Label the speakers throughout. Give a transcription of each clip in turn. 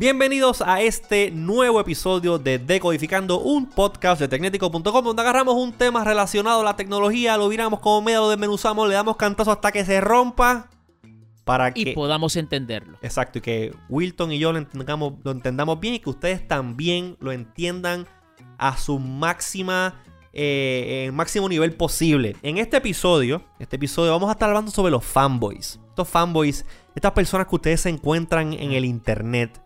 Speaker 1: Bienvenidos a este nuevo episodio de Decodificando, un podcast de Tecnético.com donde agarramos un tema relacionado a la tecnología, lo viramos como medio, lo desmenuzamos, le damos cantazo hasta que se rompa para que...
Speaker 2: Y podamos entenderlo.
Speaker 1: Exacto, y que Wilton y yo lo entendamos, lo entendamos bien y que ustedes también lo entiendan a su máxima... Eh, máximo nivel posible. En este episodio, este episodio vamos a estar hablando sobre los fanboys. Estos fanboys, estas personas que ustedes se encuentran en el internet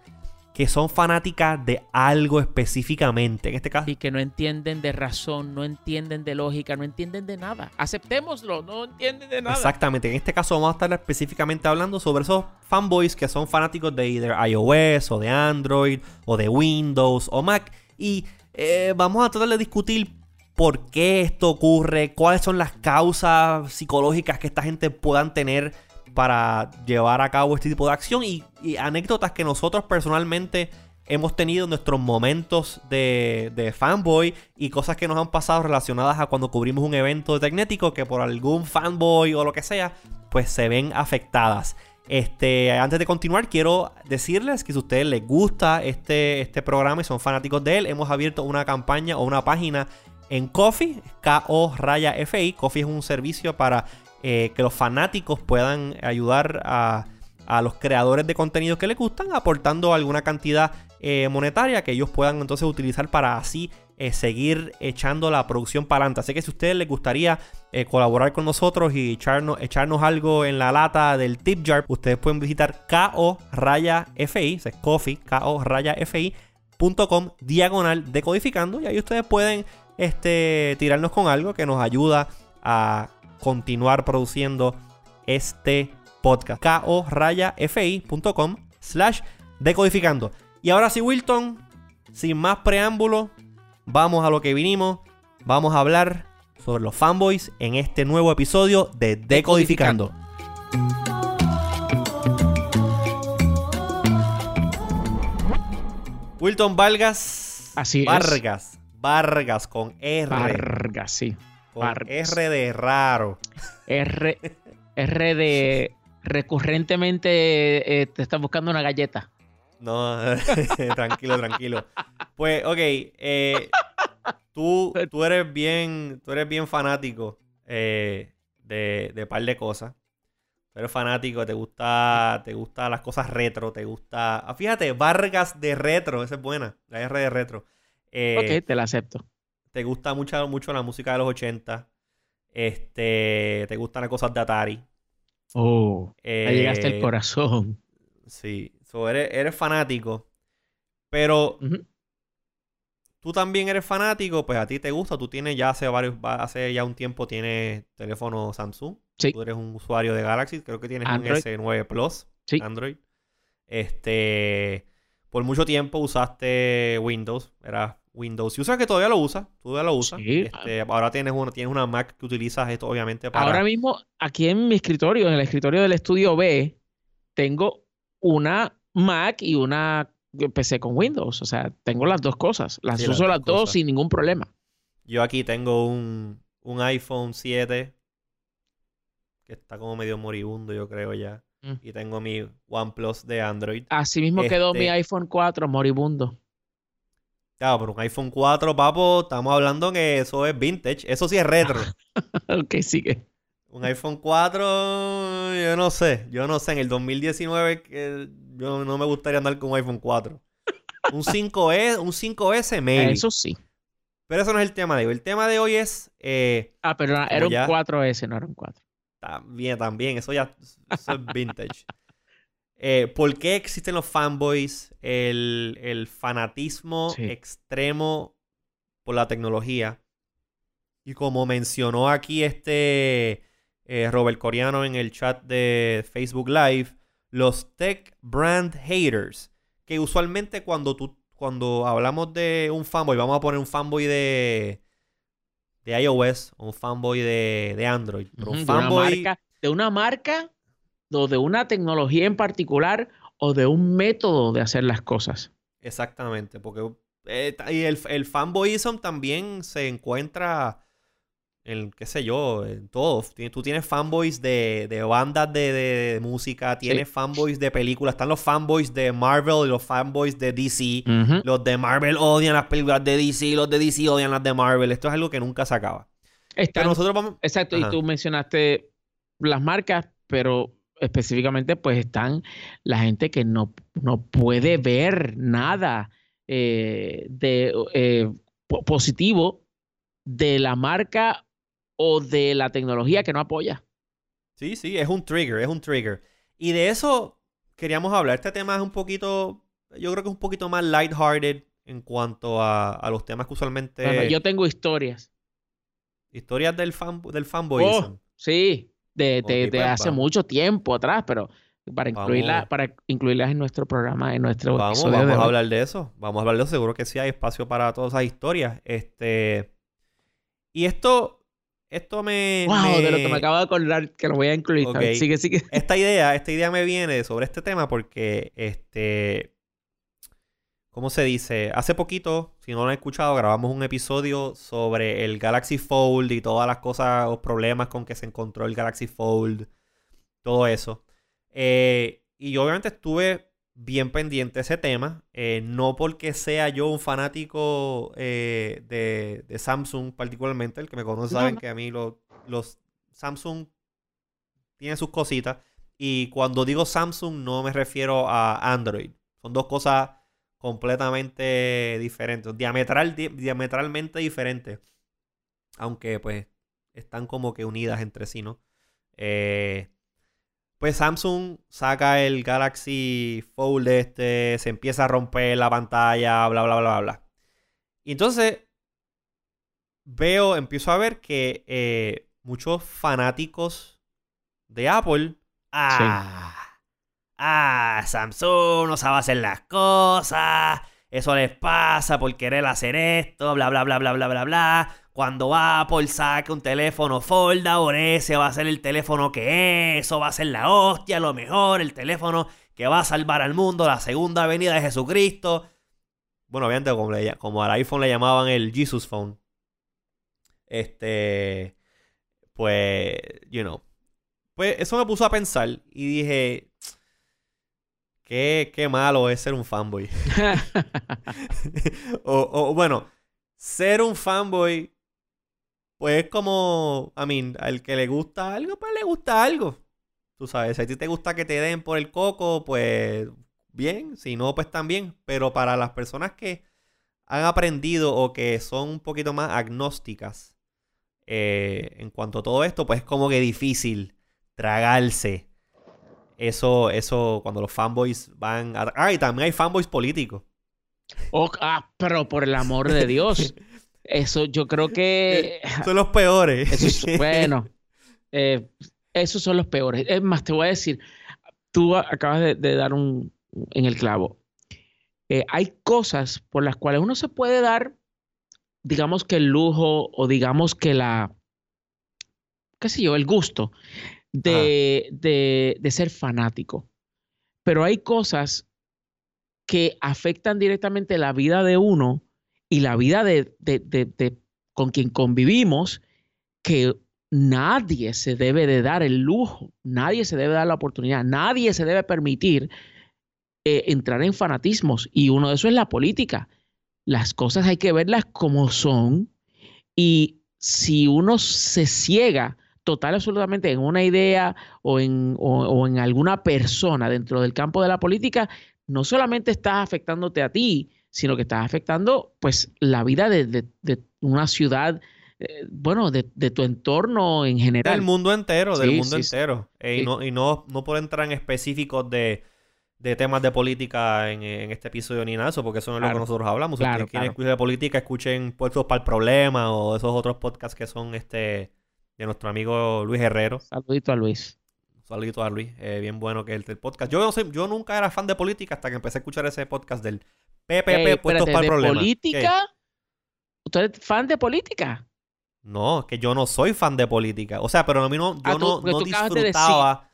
Speaker 1: que son fanáticas de algo específicamente. En este caso.
Speaker 2: Y que no entienden de razón, no entienden de lógica, no entienden de nada. Aceptémoslo, no entienden de nada.
Speaker 1: Exactamente. En este caso vamos a estar específicamente hablando sobre esos fanboys que son fanáticos de iOS o de Android o de Windows o Mac. Y eh, vamos a tratar de discutir por qué esto ocurre, cuáles son las causas psicológicas que esta gente puedan tener para llevar a cabo este tipo de acción y, anécdotas que nosotros personalmente hemos tenido nuestros momentos de, fanboy y cosas que nos han pasado relacionadas a cuando cubrimos un evento Tecnético que por algún fanboy o lo que sea, pues se ven afectadas. Este, antes de continuar, quiero decirles que si a ustedes les gusta este, este programa y son fanáticos de él, hemos abierto una campaña o una página en Coffee, K-O raya F-I. Coffee es un servicio para eh, que los fanáticos puedan ayudar a, los creadores de contenido que les gustan, aportando alguna cantidad eh, monetaria que ellos puedan entonces utilizar para así eh, seguir echando la producción para adelante. Así que si a ustedes les gustaría colaborar con nosotros y echarnos, echarnos algo en la lata del tip jar, ustedes pueden visitar ko raya fi, es coffee, ko raya fi.com diagonal decodificando y ahí ustedes pueden este, tirarnos con algo que nos ayuda a continuar produciendo este podcast. ko-fi.com slash decodificando. Y ahora sí, Wilton, sin más preámbulo, vamos a lo que vinimos. Vamos a hablar sobre los fanboys en este nuevo episodio de Decodificando. Wilton Vargas.
Speaker 2: Así
Speaker 1: Vargas. Vargas con R.
Speaker 2: Vargas, sí.
Speaker 1: R de raro.
Speaker 2: R, R de recurrentemente eh, te estás buscando una galleta.
Speaker 1: No, tranquilo, tranquilo. Pues, ok, eh, tú, tú, eres bien, tú eres bien fanático eh, de, de par de cosas. Tú eres fanático, te gusta, te gusta las cosas retro, te gusta. Ah, fíjate, Vargas de retro, esa es buena, la R de retro.
Speaker 2: Ok, te la acepto
Speaker 1: te gusta mucho, mucho la música de los 80, este, te gustan las cosas de Atari.
Speaker 2: Oh, eh, llegaste al corazón.
Speaker 1: Sí, eres, fanático, pero tú también eres fanático, pues a ti te gusta, tú tienes ya hace varios, hace ya un tiempo tienes teléfono Samsung.
Speaker 2: Sí.
Speaker 1: Tú eres un usuario de Galaxy, creo que tienes un S9 Plus,
Speaker 2: sí.
Speaker 1: Android. Este, por mucho tiempo usaste Windows, eras Windows User que todavía lo usa, todavía lo usa. Este, ahora tienes una, tienes una Mac que utilizas esto obviamente para...
Speaker 2: Ahora mismo, aquí en mi escritorio, en el escritorio del estudio B, tengo una Mac y una PC con Windows. O sea, tengo las dos cosas. Las uso las, dos sin ningún problema.
Speaker 1: Yo aquí tengo un, iPhone 7 que está como medio moribundo, yo creo ya. Mm. Y tengo mi OnePlus de Android.
Speaker 2: Así mismo quedó mi este iPhone 4 moribundo.
Speaker 1: Claro, pero un iPhone 4, papo, estamos hablando que eso es vintage. Eso sí es retro.
Speaker 2: ok, sigue.
Speaker 1: Un iPhone 4, yo no sé. Yo no sé. En el 2019 que yo no me gustaría andar con un iPhone 4. Un 5S, un 5S maybe.
Speaker 2: Eso sí.
Speaker 1: Pero eso no es el tema de hoy. El tema de hoy es... Eh,
Speaker 2: ah, pero era un 4S, no era un 4.
Speaker 1: También, también. Eso ya eso es vintage. Eh, ¿Por qué existen los fanboys? El, fanatismo extremo por la tecnología. Y como mencionó aquí este eh, Robert Coreano en el chat de Facebook Live, los tech brand haters. Que usualmente cuando tú cuando hablamos de un fanboy, vamos a poner un fanboy de, de iOS un fanboy de, Android. un fanboy,
Speaker 2: de una marca de una tecnología en particular o de un método de hacer las cosas.
Speaker 1: Exactamente, porque eh, y el, el fanboyism también se encuentra en qué sé yo, en todo. Tú tienes fanboys de, de bandas de, música, tienes fanboys de películas, están los fanboys de Marvel y los fanboys de DC. Los de Marvel odian las películas de DC, los de DC odian las de Marvel. Esto es algo que nunca se acaba.
Speaker 2: pero nosotros vamos... Exacto, y tú mencionaste las marcas, pero específicamente pues están la gente que no, no puede ver nada eh, de eh, positivo de la marca o de la tecnología que no apoya.
Speaker 1: Sí, sí, es un trigger, es un trigger. Y de eso queríamos hablar. Este tema es un poquito, yo creo que es un poquito más lighthearted en cuanto a, los temas que usualmente...
Speaker 2: yo tengo historias.
Speaker 1: Historias del, fan, del fanboy. Oh,
Speaker 2: sí, de, pues hace mucho tiempo atrás, pero para, incluirla, para incluirlas en nuestro programa, en nuestro
Speaker 1: Vamos, vamos a hablar de eso. Vamos a hablar de eso. Seguro que sí hay espacio para todas esas historias. Este... Y esto esto me.
Speaker 2: Wow, de lo que me acabo de acordar que lo voy a incluir. Sigue, sigue.
Speaker 1: Esta idea, esta idea me viene sobre este tema porque este. ¿Cómo se dice? Hace poquito, si no lo han escuchado, grabamos un episodio sobre el Galaxy Fold y todas las cosas, los problemas con que se encontró el Galaxy Fold, todo eso. Eh, y yo obviamente estuve bien pendiente ese tema. Eh, no porque sea yo un fanático eh, de, Samsung particularmente. El que me conoce saben que a mí los Samsung tienen sus cositas. Y cuando digo Samsung no me refiero a Android. Son dos cosas completamente diferentes. Diametral, diametralmente diferentes. Aunque pues están como que unidas entre sí, ¿no? Eh, pues Samsung saca el Galaxy Fold este, se empieza a romper la pantalla, bla, bla, bla, bla. Y entonces veo, empiezo a ver que eh, muchos fanáticos de Apple, ah, ah, Samsung no sabe hacer las cosas, eso les pasa por querer hacer esto, bla, bla, bla, bla, bla, bla, bla. Cuando Apple saque un teléfono Fold, ahora ese va a ser el teléfono que es, eso va a ser la hostia, lo mejor, el teléfono que va a salvar al mundo, la segunda venida de Jesucristo. Bueno, obviamente como, como al iPhone le llamaban el Jesus Phone. Este, pues, you know. Pues eso me puso a pensar y dije, qué, qué malo es ser un fanboy. o, o, bueno, ser un fanboy pues es como, a mí, al que le gusta algo, pues le gusta algo. Tú sabes, si a ti te gusta que te den por el coco, pues bien, si no, pues también. Pero para las personas que han aprendido o que son un poquito más agnósticas eh, en cuanto a todo esto, pues es como que difícil tragarse. Eso, eso, cuando los fanboys van a... Ah, y también hay fanboys políticos.
Speaker 2: Oh, ah, pero por el amor de Dios. Eso yo creo que...
Speaker 1: Son los peores.
Speaker 2: bueno, eh, esos son los peores. Es más, te voy a decir, tú acabas de, dar un en el clavo. Eh, hay cosas por las cuales uno se puede dar, digamos que el lujo o digamos que la, qué sé yo, el gusto de, de, de ser fanático. Pero hay cosas que afectan directamente la vida de uno y la vida de, con quien convivimos, que nadie se debe de dar el lujo, nadie se debe dar la oportunidad, nadie se debe permitir eh, entrar en fanatismos. Y uno de esos es la política. Las cosas hay que verlas como son y si uno se ciega total absolutamente en una idea o en, o en alguna persona dentro del campo de la política, no solamente estás afectándote a ti, sino que estás afectando pues la vida de, una ciudad, eh, bueno, de, tu entorno en general.
Speaker 1: Del mundo entero, del mundo entero. Eh, y, no, y no, no por entrar en específicos de, temas de política en, este episodio ni nada de eso, porque eso no es lo que nosotros hablamos. si quieren escuchar de política, escuchen Puestos para el Problema o esos otros podcasts que son este de nuestro amigo Luis Herrero.
Speaker 2: Saludito a Luis.
Speaker 1: Saludito a Luis, eh, bien bueno que el, el podcast. Yo, yo nunca era fan de política hasta que empecé a escuchar ese podcast del PPP puestos para el problema.
Speaker 2: política? ¿Usted es fan de política?
Speaker 1: No, que yo no soy fan de política. O sea, pero a mí no, yo ah, no, no disfrutaba.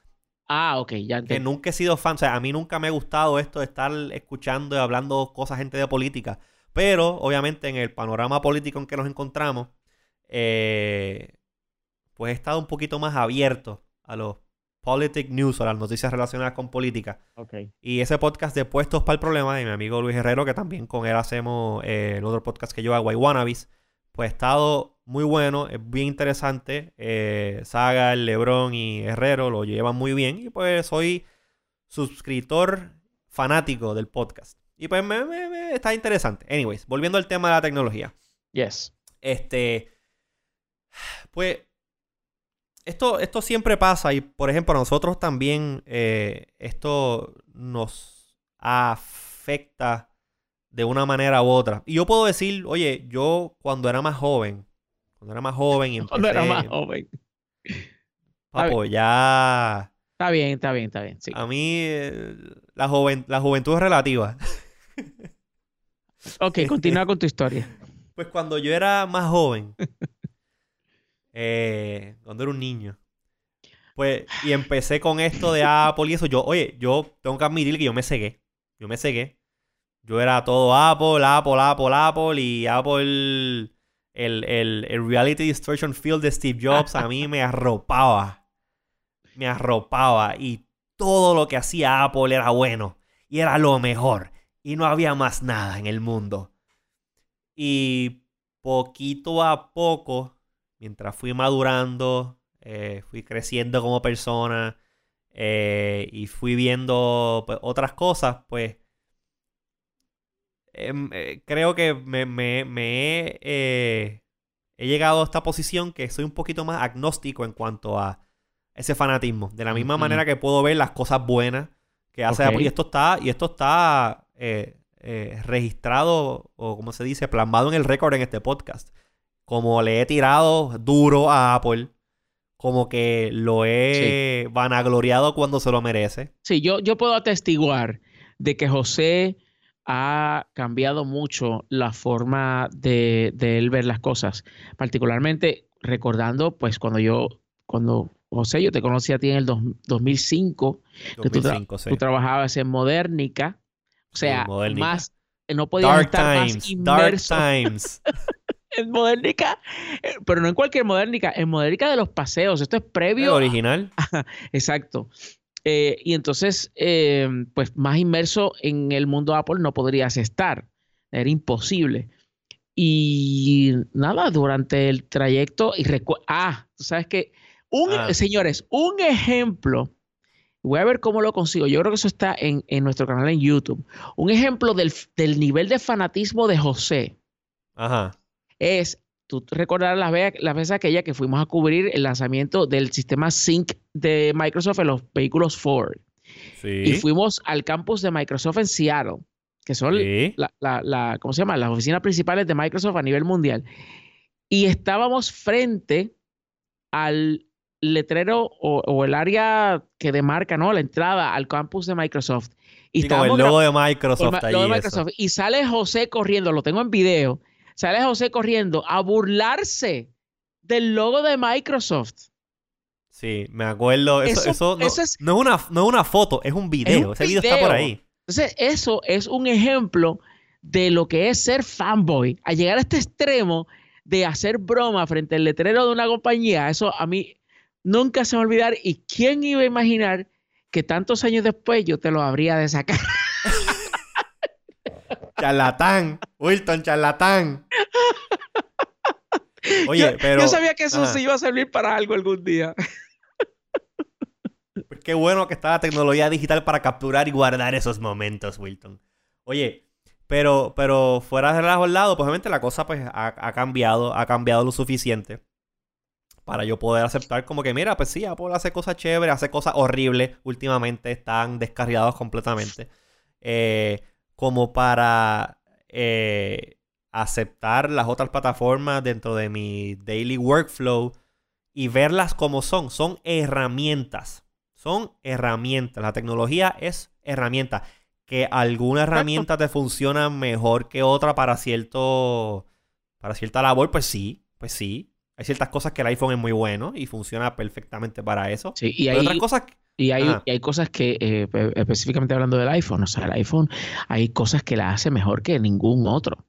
Speaker 2: Ah, ok, ya entiendo.
Speaker 1: Que nunca he sido fan. O sea, a mí nunca me ha gustado esto de estar escuchando y hablando cosas gente de política. Pero, obviamente, en el panorama político en que nos encontramos, eh, pues he estado un poquito más abierto a los politic news o las noticias relacionadas con política.
Speaker 2: Okay.
Speaker 1: Y ese podcast de Puestos para el Problema de mi amigo Luis Herrero, que también con él hacemos eh, el otro podcast que yo hago, Wannabis, pues ha estado muy bueno, es bien interesante. Eh, Saga, Lebron y Herrero lo llevan muy bien y pues soy suscriptor fanático del podcast. Y pues me, está interesante. Anyways, volviendo al tema de la tecnología.
Speaker 2: Yes.
Speaker 1: Este, pues esto, esto siempre pasa y, por ejemplo, a nosotros también eh, esto nos afecta de una manera u otra. Y yo puedo decir, oye, yo cuando era más joven, cuando era más joven y empecé...
Speaker 2: Cuando era más joven.
Speaker 1: Papo, ya...
Speaker 2: Está bien, está bien, está bien.
Speaker 1: A mí eh, la, joven, la juventud es relativa.
Speaker 2: ok, continúa con tu historia.
Speaker 1: Pues cuando yo era más joven, eh, cuando era un niño. Pues, y empecé con esto de Apple y eso. Yo, oye, yo tengo que admitir que yo me cegué. Yo me cegué. Yo era todo Apple, Apple, Apple, Apple y Apple, el, el, el Reality Distortion Field de Steve Jobs a mí me arropaba. Me arropaba y todo lo que hacía Apple era bueno y era lo mejor y no había más nada en el mundo. Y poquito a poco mientras fui madurando, eh, fui creciendo como persona eh, y fui viendo pues, otras cosas, pues em, eh, creo que me, he, llegado a esta posición que soy un poquito más agnóstico en cuanto a ese fanatismo. De la misma manera que puedo ver las cosas buenas que hace Y esto está, y esto está registrado, o como se dice, plasmado en el récord en este podcast como le he tirado duro a Apple, como que lo he vanagloriado cuando se lo merece.
Speaker 2: Sí, yo, yo puedo atestiguar de que José ha cambiado mucho la forma de, él ver las cosas, particularmente recordando, pues cuando yo, cuando José, yo te conocí a ti en el 2005, que tú, trabajabas en Modernica, o sea, más, no podía estar más inmerso. Dark Times. en Modernica, eh, pero no en cualquier Modernica, en Modernica de los paseos. Esto es previo.
Speaker 1: original.
Speaker 2: Exacto. Eh, y entonces, eh, pues más inmerso en el mundo Apple no podrías estar. Era imposible. Y nada, durante el trayecto, y ah, tú sabes que, un, ah. señores, un ejemplo, voy a ver cómo lo consigo, yo creo que eso está en, nuestro canal en YouTube, un ejemplo del, del nivel de fanatismo de José.
Speaker 1: Ajá
Speaker 2: es, tú recordarás las veces, las veces aquella que fuimos a cubrir el lanzamiento del sistema Sync de Microsoft en los vehículos Ford. Y fuimos al campus de Microsoft en Seattle, que son la, ¿cómo se llama? Las oficinas principales de Microsoft a nivel mundial. Y estábamos frente al letrero o, el área que demarca, ¿no? La entrada al campus de Microsoft.
Speaker 1: Y, con el logo de Microsoft.
Speaker 2: Y sale José corriendo, lo tengo en video, sale José corriendo a burlarse del logo de Microsoft.
Speaker 1: Sí, me acuerdo. Eso, no, es, una, una, foto, es un video. Ese video está por ahí.
Speaker 2: Entonces, eso es un ejemplo de lo que es ser fanboy. A llegar a este extremo de hacer broma frente al letrero de una compañía, eso a mí nunca se me va a olvidar. ¿Y quién iba a imaginar que tantos años después yo te lo habría de sacar?
Speaker 1: charlatán, Wilton, charlatán.
Speaker 2: Oye, pero. Yo sabía que eso sí iba a servir para algo algún día.
Speaker 1: Pues qué bueno que está la tecnología digital para capturar y guardar esos momentos, Wilton. Oye, pero, pero fuera de relajo al lado, pues obviamente la cosa pues ha, cambiado, ha cambiado lo suficiente para yo poder aceptar como que, mira, pues sí, Apple hace cosas chéveres, hace cosas horribles últimamente, están descarriados completamente. Eh, como para eh, aceptar las otras plataformas dentro de mi daily workflow y verlas como son. Son herramientas. Son herramientas. La tecnología es herramienta. Que alguna herramienta te funciona mejor que otra para cierto. Para cierta labor, pues sí. Pues sí. Hay ciertas cosas que el iPhone es muy bueno y funciona perfectamente para eso.
Speaker 2: Sí, y hay otras cosas y hay, hay cosas que, eh, específicamente hablando del iPhone, o sea, el iPhone, hay cosas que la hace mejor que ningún otro.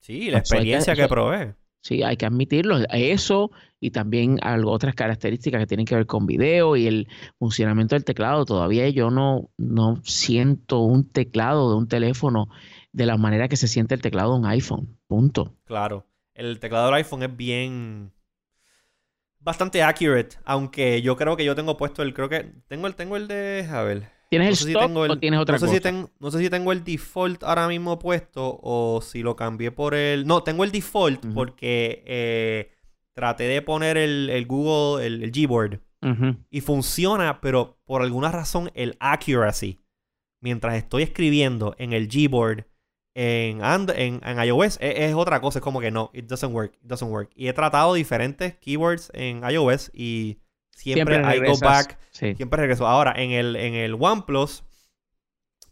Speaker 1: Sí, la experiencia que, provee.
Speaker 2: sí, hay que admitirlo. Eso y también algo, otras características que tienen que ver con video y el funcionamiento del teclado. Todavía yo no, no siento un teclado de un teléfono de la manera que se siente el teclado de un iPhone. Punto.
Speaker 1: Claro. El teclado del iPhone es bien. Bastante accurate. Aunque yo creo que yo tengo puesto el. Creo que. Tengo el, tengo el de. A ver.
Speaker 2: ¿Tienes el stock o tienes otra
Speaker 1: no sé
Speaker 2: cosa?
Speaker 1: Si tengo, no sé si tengo el default ahora mismo puesto o si lo cambié por el... No, tengo el default porque eh, traté de poner el, Google, el, Gboard y funciona, pero por alguna razón el accuracy, mientras estoy escribiendo en el Gboard en, en, en, iOS, es, es, otra cosa, es como que no, it doesn't work, it doesn't work. Y he tratado diferentes keywords en iOS y Siempre, I go back. Siempre regreso. Ahora, en el, en el OnePlus,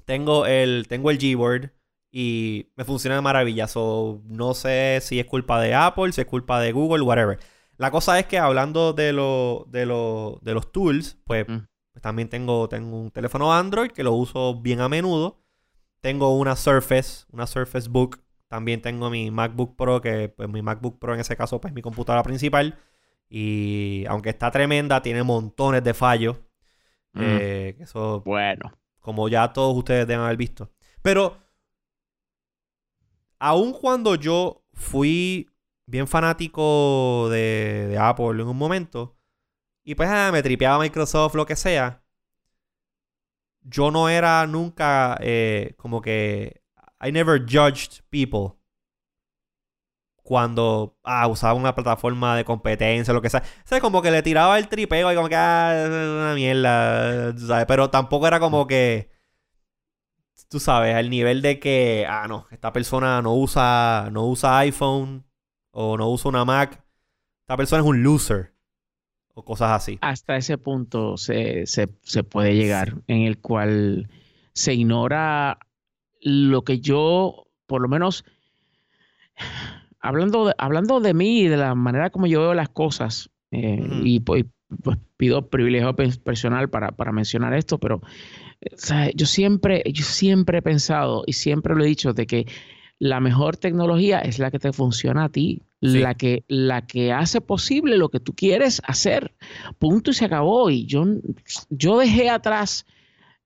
Speaker 1: tengo el, tengo el Gboard y me funciona de maravilla. no sé si es culpa de Apple, si es culpa de Google, whatever. La cosa es que hablando de, lo, de, de los tools, pues, mm. pues, también tengo, tengo un teléfono Android que lo uso bien a menudo. Tengo una Surface, una Surface Book. También tengo mi MacBook Pro, que pues mi MacBook Pro en ese caso pues mi computadora principal. Y aunque está tremenda, tiene montones de fallos. Eh, eso,
Speaker 2: bueno.
Speaker 1: Como ya todos ustedes deben haber visto. Pero, aun cuando yo fui bien fanático de, Apple en un momento, y pues ah, me tripeaba Microsoft, lo que sea, yo no era nunca eh, como que. I never judged people cuando ah, usaba una plataforma de competencia, lo que sea. O como que le tiraba el tripeo y como que, ah, una mierda, ¿sabes? Pero tampoco era como que, tú sabes, al nivel de que, ah, no, esta persona no usa, no usa iPhone o no usa una Mac. Esta persona es un loser. O cosas así.
Speaker 2: Hasta ese punto se, puede llegar, en el cual se ignora lo que yo, por lo menos hablando de, hablando de mí y de la manera como yo veo las cosas, eh, y pues, pues, pido privilegio personal para, mencionar esto, pero yo, siempre, yo siempre he pensado y siempre lo he dicho de que la mejor tecnología es la que te funciona a ti, la, que, la que hace posible lo que tú quieres hacer. Punto y se acabó. Y yo, yo dejé atrás,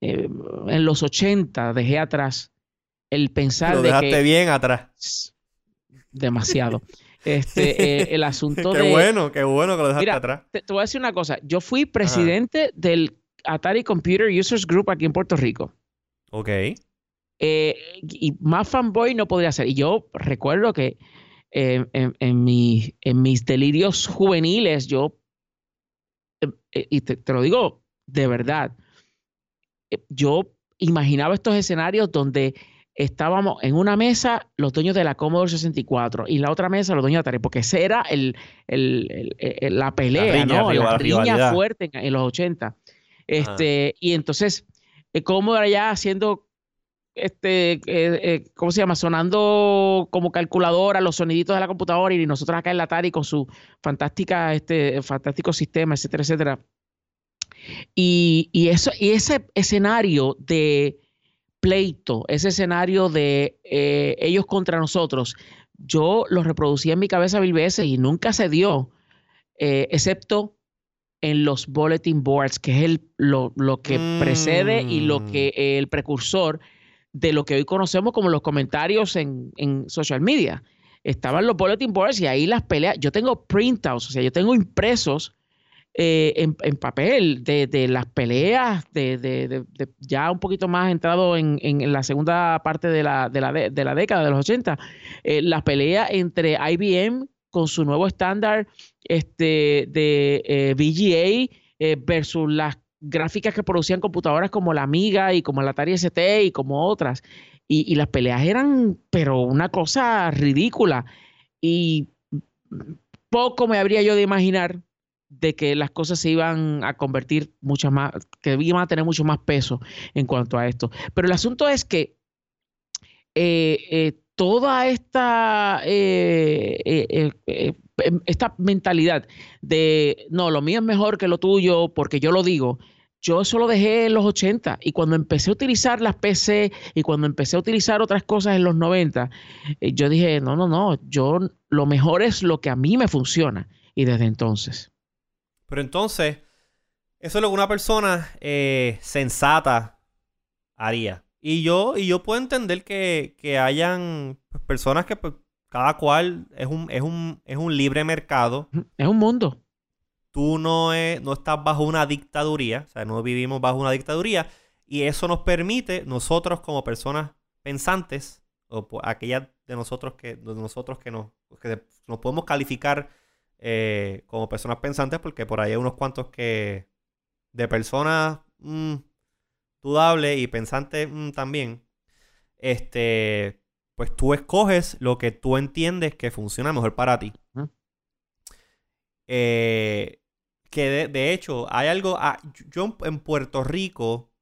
Speaker 2: eh, en los 80, dejé atrás el pensar
Speaker 1: lo dejaste bien atrás
Speaker 2: demasiado. Este, eh, el asunto
Speaker 1: qué
Speaker 2: de.
Speaker 1: Qué bueno, qué bueno que lo dejaste atrás.
Speaker 2: Te, voy a decir una cosa. Yo fui presidente del Atari Computer Users Group aquí en Puerto Rico.
Speaker 1: Ok.
Speaker 2: Eh, y más fanboy no podría ser. Y yo recuerdo que eh, en, en, mis delirios juveniles, yo. y te, te lo digo de verdad. Yo imaginaba estos escenarios donde estábamos en una mesa los dueños de la Commodore 64 y la otra mesa los dueños de Atari, porque esa era el, la pelea, ¿no? La, riña fuerte en, los 80. Este, y entonces, eh, Commodore ya haciendo, este, eh, eh, ¿cómo se llama? Sonando como calculadora los soniditos de la computadora y nosotros acá en la Atari con su fantástica, este, fantástico sistema, etcétera, etcétera. Y, y, eso, y ese escenario de pleito, ese escenario de eh, ellos contra nosotros, yo lo reproducí en mi cabeza mil veces y nunca se dio, excepto en los bulletin boards, que es el, lo, que precede y lo mm. que el precursor de lo que hoy conocemos como los comentarios en, en social media. Estaban los bulletin boards y ahí las peleas. Yo tengo printouts, o sea, yo tengo impresos eh, en, papel de, las peleas, de, ya un poquito más entrado en, la segunda parte de la, la, de la década de los 80, eh, las peleas entre IBM con su nuevo estándar este, de eh, VGA versus las gráficas que producían computadoras como la Amiga y como la Atari ST y como otras. Y, las peleas eran, pero una cosa ridícula. Y poco me habría yo de imaginar de que las cosas se iban a convertir mucho más, que iban a tener mucho más peso en cuanto a esto. Pero el asunto es que eh, eh, toda esta, eh, esta mentalidad de, no, lo mío es mejor que lo tuyo porque yo lo digo, yo eso lo dejé en los 80 y cuando empecé a utilizar las PC y cuando empecé a utilizar otras cosas en los 90, eh, yo dije, no, no, no, yo lo mejor es lo que a mí me funciona y desde entonces.
Speaker 1: Pero entonces, eso es lo que una persona eh, sensata haría. Y yo, y yo puedo entender que, que hayan personas que pues, cada cual es un, es, un, es un libre mercado.
Speaker 2: Es un mundo
Speaker 1: tú no, no estás bajo una dictaduría, o sea, no vivimos bajo una dictaduría, y eso nos permite, nosotros como personas pensantes, o aquellas de nosotros que, de nosotros que, nos, nos podemos calificar eh, como personas pensantes, porque por ahí hay unos cuantos que de personas mm, dudables y pensantes mm, también, este, pues tú escoges lo que tú entiendes que funciona mejor para ti. Eh, que de, hecho hay algo, ah, yo en Puerto Rico,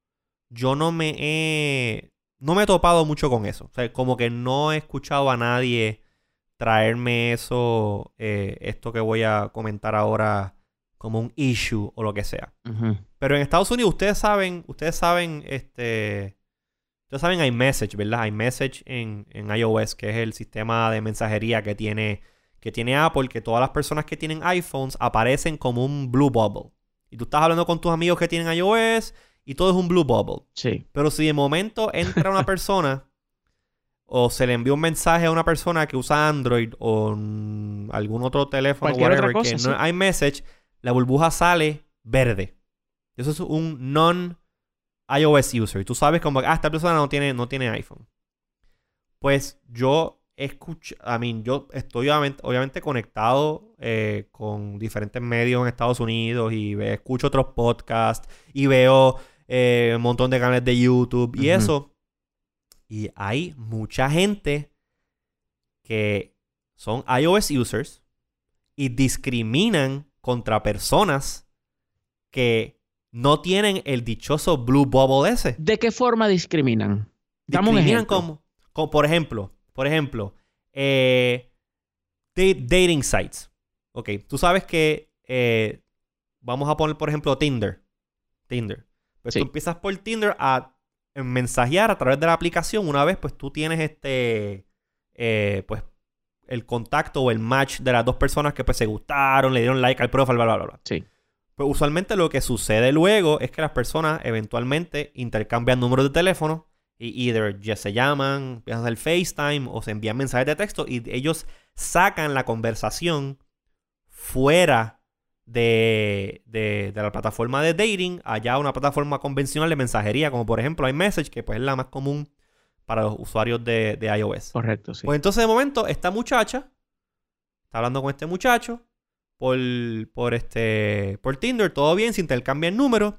Speaker 1: yo no me he, no me he topado mucho con eso. O sea, como que no he escuchado a nadie traerme eso, eh, esto que voy a comentar ahora como un issue o lo que sea. Pero en Estados Unidos ustedes saben, ustedes saben, este, ustedes saben iMessage, ¿verdad? iMessage en, en iOS, que es el sistema de mensajería que tiene que tiene Apple, que todas las personas que tienen iPhones aparecen como un blue bubble. Y tú estás hablando con tus amigos que tienen iOS y todo es un blue bubble.
Speaker 2: Sí.
Speaker 1: Pero si de momento entra una persona o se le envía un mensaje a una persona que usa Android o algún otro teléfono whatever, que no hay message, la burbuja sale verde. Eso es un non iOS user. Y tú sabes como, ah, esta persona no tiene, no tiene iPhone. Pues yo escucha, I mean, yo estoy obviamente, conectado eh, con diferentes medios en Estados Unidos y escucho otros podcasts y veo eh, un montón de canales de YouTube y eso. Y hay mucha gente que son iOS users y discriminan contra personas que no tienen el dichoso Blue Bubble ese.
Speaker 2: ¿De qué forma discriminan?
Speaker 1: discriminan como, como, por ejemplo, por ejemplo, eh, dating sites. Ok, tú sabes que eh, vamos a poner, por ejemplo, Tinder. Tinder. Pues tú empiezas por Tinder a mensajear a través de la aplicación. Una vez, pues tú tienes este, eh, pues, el contacto o el match de las dos personas que pues se gustaron, le dieron like al profile, bla, bla, bla. bla.
Speaker 2: Sí.
Speaker 1: Pues usualmente lo que sucede luego es que las personas eventualmente intercambian números de teléfono y either ya se llaman, empiezan a hacer FaceTime o se envían mensajes de texto y ellos sacan la conversación fuera de, de, la plataforma de dating allá una plataforma convencional de mensajería, como por ejemplo iMessage, que pues es la más común para los usuarios de, de iOS.
Speaker 2: Correcto, sí.
Speaker 1: Pues entonces de momento esta muchacha está hablando con este muchacho por, por, este, por Tinder, todo bien, se intercambia el número.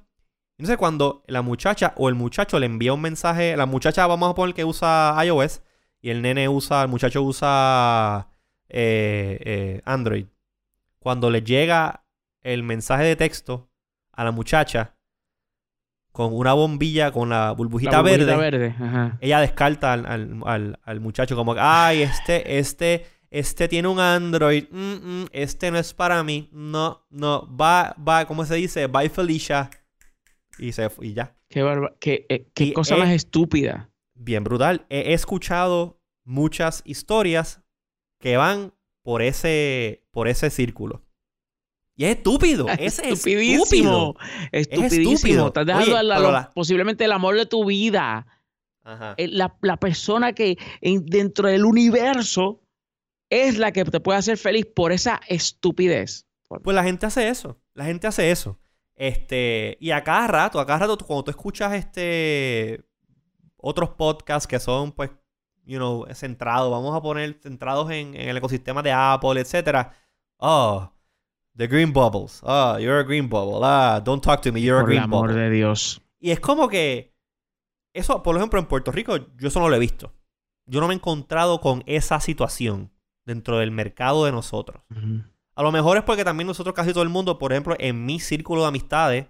Speaker 1: Entonces, cuando la muchacha o el muchacho le envía un mensaje, la muchacha, vamos a poner que usa iOS y el nene usa, el muchacho usa eh, eh, Android. Cuando le llega el mensaje de texto a la muchacha con una bombilla con la burbujita, verde, ella descarta al, muchacho como, ay, este, este, este tiene un Android, mm, mm, este no es para mí, no, no, va, va, ¿cómo se dice? Bye Felicia y, se, y ya.
Speaker 2: Qué, qué, eh, qué cosa más estúpida.
Speaker 1: Bien brutal. He, escuchado muchas historias que van por ese, por ese círculo. Y es estúpido. Es estupidísimo.
Speaker 2: Estupidísimo. Estás dejando posiblemente el amor de tu vida. Ajá. Eh, la, la, persona que dentro del universo es la que te puede hacer feliz por esa estupidez.
Speaker 1: Pues la gente hace eso. La gente hace eso. Este, y a cada rato, a cada rato, cuando tú escuchas este otros podcasts que son, pues, you know, centrados, vamos a poner centrados en, el ecosistema de Apple, etcétera. Oh, the green bubbles. Oh, you're a green bubble. Ah, don't talk to me, you're a green bubble. Por
Speaker 2: amor de Dios.
Speaker 1: Y es como que eso, por ejemplo, en Puerto Rico, yo eso no lo he visto. Yo no me he encontrado con esa situación dentro del mercado de nosotros. A lo mejor es porque también nosotros, casi todo el mundo, por ejemplo, en mi círculo de amistades,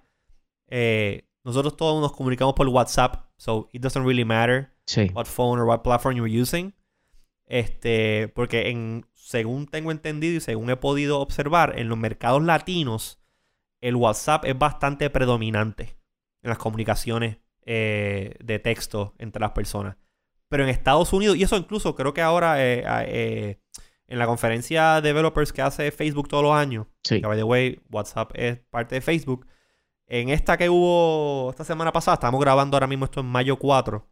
Speaker 1: eh, nosotros todos nos comunicamos por WhatsApp. So it doesn't really matter what phone or what platform you're using. Este, porque en, según tengo entendido y según he podido observar, en los mercados latinos, el WhatsApp es bastante predominante. en las comunicaciones eh, de texto entre las personas. Pero en Estados Unidos, y eso incluso creo que ahora eh, en la conferencia de developers que hace Facebook todos los años, que by the way, WhatsApp es parte de Facebook. En esta que hubo esta semana pasada, estamos grabando ahora mismo esto en mayo 4.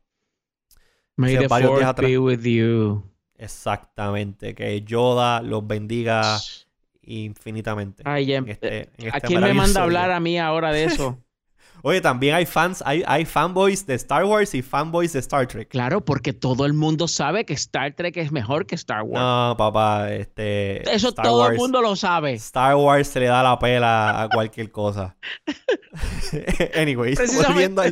Speaker 2: May the fourth be with you.
Speaker 1: Exactamente, que Yoda los bendiga infinitamente.
Speaker 2: Ay, este, este ¿A quién me manda a hablar a mí ahora de eso?
Speaker 1: Oye, también hay fans, hay, hay fanboys de Star Wars y fanboys de Star Trek.
Speaker 2: Claro, porque todo el mundo sabe que Star Trek es mejor que Star Wars.
Speaker 1: No, papá, este.
Speaker 2: Eso todo el mundo lo sabe.
Speaker 1: Star Wars se le da la pela a cualquier cosa. Anyways, volviendo a,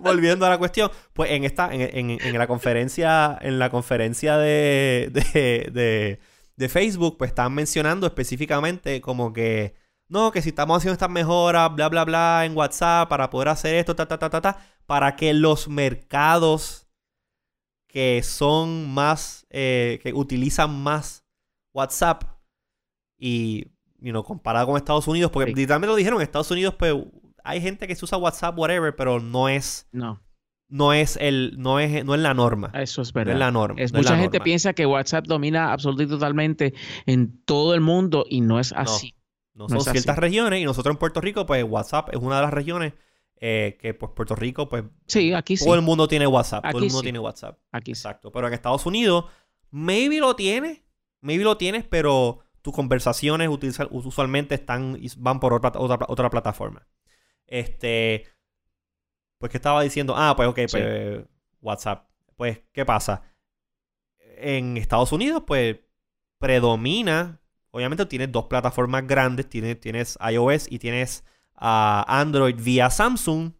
Speaker 1: volviendo a la cuestión, pues en esta, en, en, la conferencia, en la conferencia de, de, de, de Facebook, pues están mencionando específicamente como que no, que si estamos haciendo estas mejoras, bla, bla, bla, en WhatsApp para poder hacer esto, ta, ta, ta, ta, ta, para que los mercados que son más, eh, que utilizan más WhatsApp y, you know, comparado con Estados Unidos, porque literalmente lo dijeron, en Estados Unidos, pues, hay gente que se usa WhatsApp, whatever, pero no es...
Speaker 2: No.
Speaker 1: No es, el, no, es, no es la norma.
Speaker 2: Eso es verdad.
Speaker 1: No es la norma.
Speaker 2: mucha gente piensa que WhatsApp domina absolutamente totalmente en todo el mundo y no es así.
Speaker 1: No, son ciertas regiones y nosotros en Puerto Rico, pues WhatsApp es una de las regiones eh, que pues Puerto Rico, pues
Speaker 2: sí, aquí
Speaker 1: todo el mundo tiene WhatsApp, todo el mundo tiene WhatsApp. Aquí Exacto, pero en Estados Unidos maybe lo tienes, maybe lo tienes, pero tus conversaciones usualmente están van por otra, otra, plataforma. Este, pues que estaba diciendo, ah, pues ok, pues WhatsApp. Pues, ¿qué pasa? En Estados Unidos, pues predomina obviamente tienes dos plataformas grandes, tienes, tienes iOS y tienes uh, Android vía Samsung,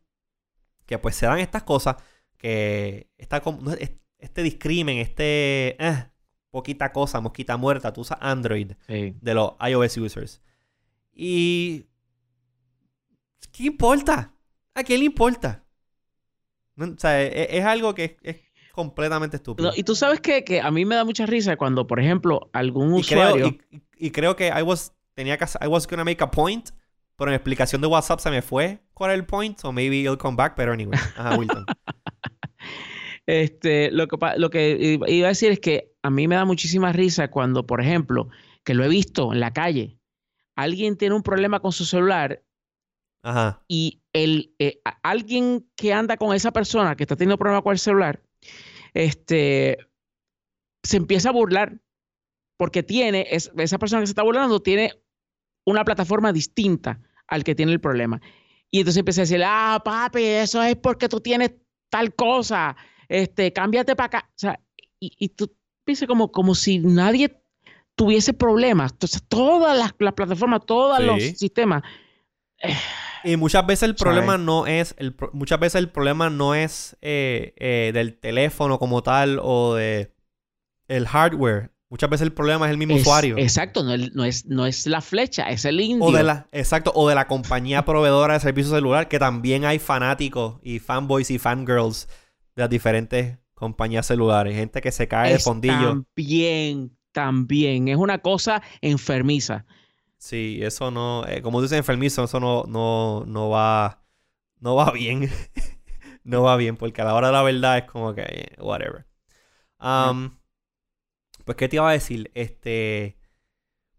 Speaker 1: que pues se dan estas cosas, que está este discrimen, este eh, poquita cosa, mosquita muerta, tú usas Android de los iOS users. Y... ¿Qué importa? ¿A quién le importa? o sea, e, es, algo que es, completamente estúpido.
Speaker 2: y tú sabes que, que, a mí me da mucha risa cuando, por ejemplo, algún usuario
Speaker 1: y creo que I was, tenía que, I was gonna make a point, pero en explicación de WhatsApp se me fue cuál era el point, so maybe it'll come back, pero anyway. Ajá, Wilton.
Speaker 2: este, lo que, lo que iba a decir es que a mí me da muchísima risa cuando, por ejemplo, que lo he visto en la calle, alguien tiene un problema con su celular
Speaker 1: Ajá.
Speaker 2: y el, eh, alguien que anda con esa persona que está teniendo problema con el celular, este, se empieza a burlar porque tiene, esa persona que se está burlando tiene una plataforma distinta al que tiene el problema. Y entonces empecé a decir, ah, papi, eso es porque tú tienes tal cosa, este, cámbiate para acá. O sea, y, tú piensas como, como si nadie tuviese problemas. Entonces, todas las, plataformas, todos los sistemas.
Speaker 1: Y muchas veces el problema no es, el, muchas veces el problema no es eh, eh, del teléfono como tal o de el hardware. Muchas veces el problema es el mismo usuario.
Speaker 2: Exacto, no, es, no es la flecha, es el indio.
Speaker 1: O de la, exacto, o de la compañía proveedora de servicio celular, que también hay fanáticos y fanboys y fangirls de las diferentes compañías celulares. Gente que se cae de fondillo.
Speaker 2: También, también. Es una cosa enfermiza.
Speaker 1: Sí, eso no, eh, como dices enfermizo, eso no, no, no va, no va bien. no va bien, porque a la hora de la verdad es como que, eh, whatever. Um, pues, ¿qué te iba a decir? Este.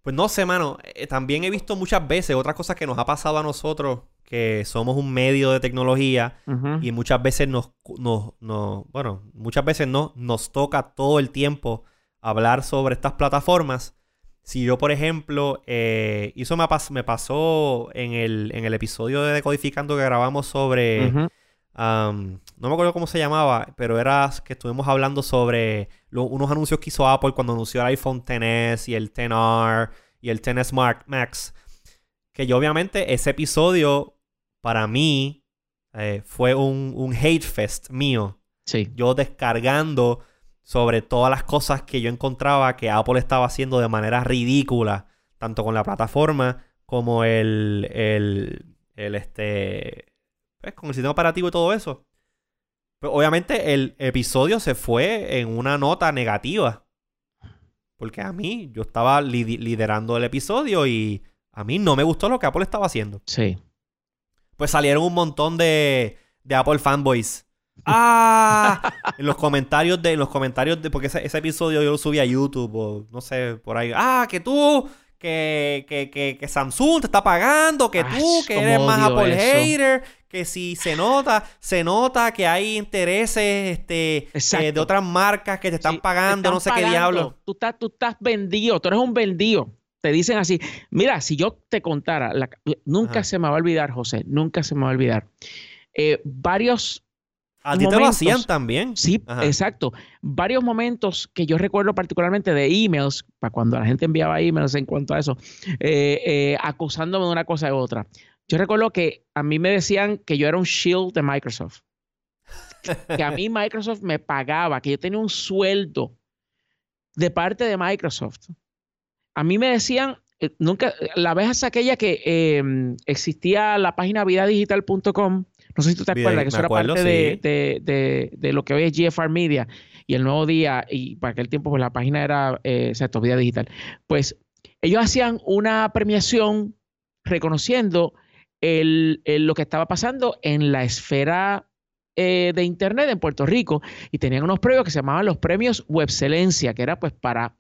Speaker 1: Pues no sé, mano. Eh, también he visto muchas veces otras cosas que nos ha pasado a nosotros, que somos un medio de tecnología y muchas veces nos, bueno, muchas veces no, nos toca todo el tiempo hablar sobre estas plataformas. Si yo, por ejemplo, eh, eso me, me pasó en el, en el episodio de Decodificando que grabamos sobre no me acuerdo cómo se llamaba, pero era que estuvimos hablando sobre unos anuncios que hizo Apple cuando anunció el iPhone XS y el XR y el XS Max. Que yo obviamente ese episodio para mí eh, fue un, un, hate fest mío.
Speaker 2: Sí.
Speaker 1: Yo descargando sobre todas las cosas que yo encontraba que Apple estaba haciendo de manera ridícula, tanto con la plataforma como el, el, el este, pues, con el sistema operativo y todo eso. Pues obviamente el episodio se fue en una nota negativa. Porque a mí, yo estaba liderando el episodio y a mí no me gustó lo que Apple estaba haciendo.
Speaker 2: Sí.
Speaker 1: pues salieron un montón de, de Apple fanboys. ¡Ah! en los comentarios de, en los comentarios de, porque ese, ese episodio yo lo subí a YouTube o no sé, por ahí. ¡Ah! Que tú que, que, que, que, Samsung te está pagando, que tú, que eres más Apple hater, que si se nota, se nota que hay intereses este, eh, de otras marcas que te están pagando, no sé qué diablo.
Speaker 2: Tú estás, tú estás vendido, tú eres un vendido. Te dicen así, mira, si yo te contara, nunca se me va a olvidar, José, nunca se me va a olvidar. Eh, varios
Speaker 1: a ti te lo hacían también.
Speaker 2: Sí, exacto. Varios momentos que yo recuerdo particularmente de emails, para cuando la gente enviaba emails en cuanto a eso, eh, eh, acusándome de una cosa u otra. Yo recuerdo que a mí me decían que yo era un shield de Microsoft. que a mí Microsoft me pagaba, que yo tenía un sueldo de parte de Microsoft. A mí me decían, eh, nunca, la vez es aquella que em, existía la página vidadigital.com no sé si tú te acuerdas que eso era parte de, lo que hoy es GFR Media y el nuevo día, y para aquel tiempo pues la página era, eh, exacto, Vida Digital. Pues ellos hacían una premiación reconociendo lo que estaba pasando en la esfera eh, de Internet en Puerto Rico y tenían unos premios que se llamaban los premios Webcelencia, que era pues para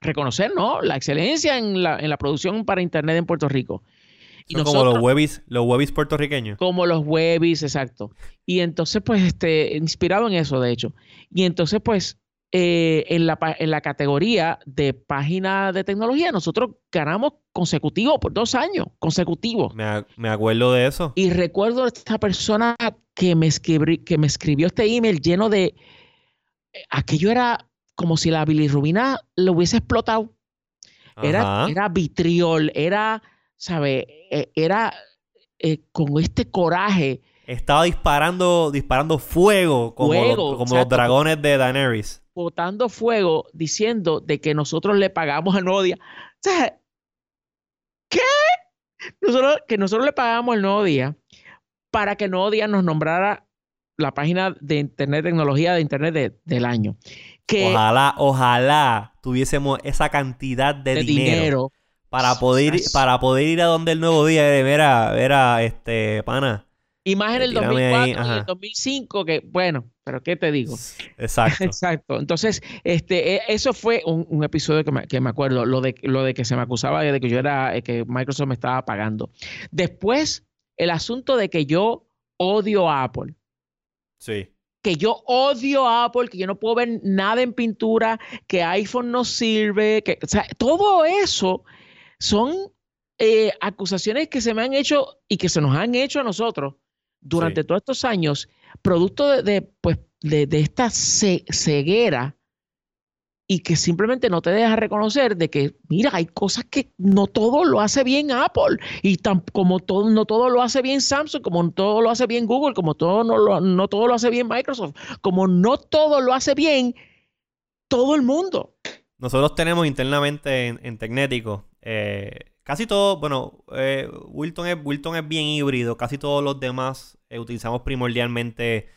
Speaker 2: reconocer, ¿no? La excelencia en la, en la producción para Internet en Puerto Rico
Speaker 1: como los webis, los webis puertorriqueños.
Speaker 2: Como los webis, exacto. Y entonces, pues, este, inspirado en eso, de hecho. Y entonces, pues, eh, en, la, en la categoría de página de tecnología, nosotros ganamos consecutivo por dos años, consecutivos.
Speaker 1: Me, acuerdo de eso.
Speaker 2: Y recuerdo a esta persona que me, que me escribió este email lleno de... Eh, aquello era como si la bilirrubina lo hubiese explotado. Era, era vitriol, era ¿sabe? E, era eh, con este coraje.
Speaker 1: Estaba disparando, disparando fuego como, los, como los dragones de Daenerys.
Speaker 2: Botando fuego diciendo de que nosotros le pagamos a Nodia. O ¿qué? Nosotros, que nosotros le pagamos al Nodia para que Nodia nos nombrara la página de Internet, tecnología de Internet del año. Que,
Speaker 1: ojalá, ojalá tuviésemos esa cantidad de, dinero para poder, para poder ir a donde el nuevo día, era, era, este, pana.
Speaker 2: Y más en el 2004 y el 2005, que bueno, pero ¿qué te digo?
Speaker 1: Exacto.
Speaker 2: Exacto. Entonces, este, e, eso fue un, episodio que me, que me, acuerdo, lo de, lo de que se me acusaba de que yo era, eh, que Microsoft me estaba pagando. Después, el asunto de que yo odio a Apple.
Speaker 1: Sí.
Speaker 2: Que yo odio a Apple, que yo no puedo ver nada en pintura, que iPhone no sirve, que, o sea, todo eso son eh, acusaciones que se me han hecho y que se nos han hecho a nosotros durante todos estos años, producto de, pues, de, esta ceguera y que simplemente no te deja reconocer de que, mira, hay cosas que no todo lo hace bien Apple y como todo, no todo lo hace bien Samsung, como todo lo hace bien Google, como todo no, no todo lo hace bien Microsoft, como no todo lo hace bien todo el mundo.
Speaker 1: Nosotros tenemos internamente en, en Tecnético eh, casi todo, bueno, eh, Wilton, es, Wilton es bien híbrido. Casi todos los demás eh, utilizamos primordialmente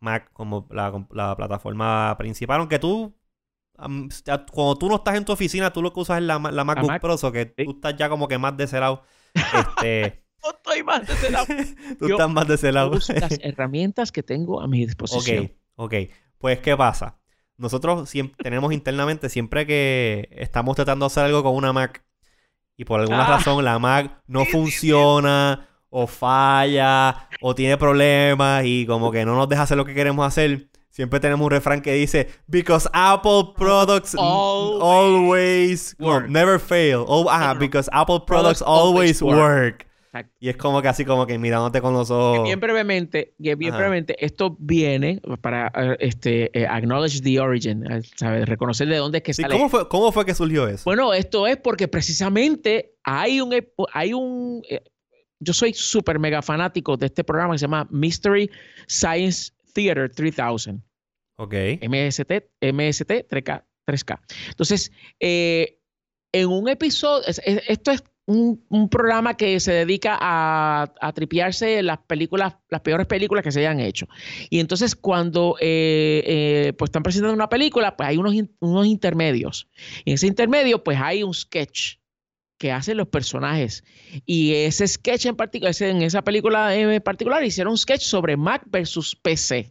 Speaker 1: Mac como la, plataforma principal. Aunque tú, cuando tú no estás en tu oficina, tú lo que usas es la, MacBook Pro, o que tú estás ya como que más de ese lado. Este,
Speaker 2: no estoy más de ese lado.
Speaker 1: tú estás más de ese lado.
Speaker 2: las herramientas que tengo a mi disposición.
Speaker 1: Ok, ok. Pues, ¿qué pasa? Nosotros siempre, tenemos internamente, siempre que estamos tratando de hacer algo con una Mac y por alguna ah. razón la Mac no funciona o falla o tiene problemas y como que no nos deja hacer lo que queremos hacer, siempre tenemos un refrán que dice because Apple products always, never fail. Oh, because Apple products, always work. Y es como que así como que mirándote con los ojos.
Speaker 2: Bien brevemente, bien brevemente, esto viene para eh, este eh, acknowledge the origin, eh, ¿sabes? Reconocer de dónde es que sale.
Speaker 1: ¿cómo fue, ¿Cómo fue que surgió eso?
Speaker 2: Bueno, esto es porque precisamente hay un hay un yo soy súper mega fanático de este programa que se llama Mystery Science Theater 3000.
Speaker 1: Ok.
Speaker 2: MST, MST 3K. 3K. Entonces, en un episodio, esto es un, programa que se dedica a, a, tripiarse las películas, las peores películas que se hayan hecho. Y entonces cuando eh, eh, pues están presentando una película, pues hay unos, unos intermedios. Y en ese intermedio, pues hay un sketch que hacen los personajes. Y ese sketch en particular, en esa película en particular, hicieron un sketch sobre Mac versus PC.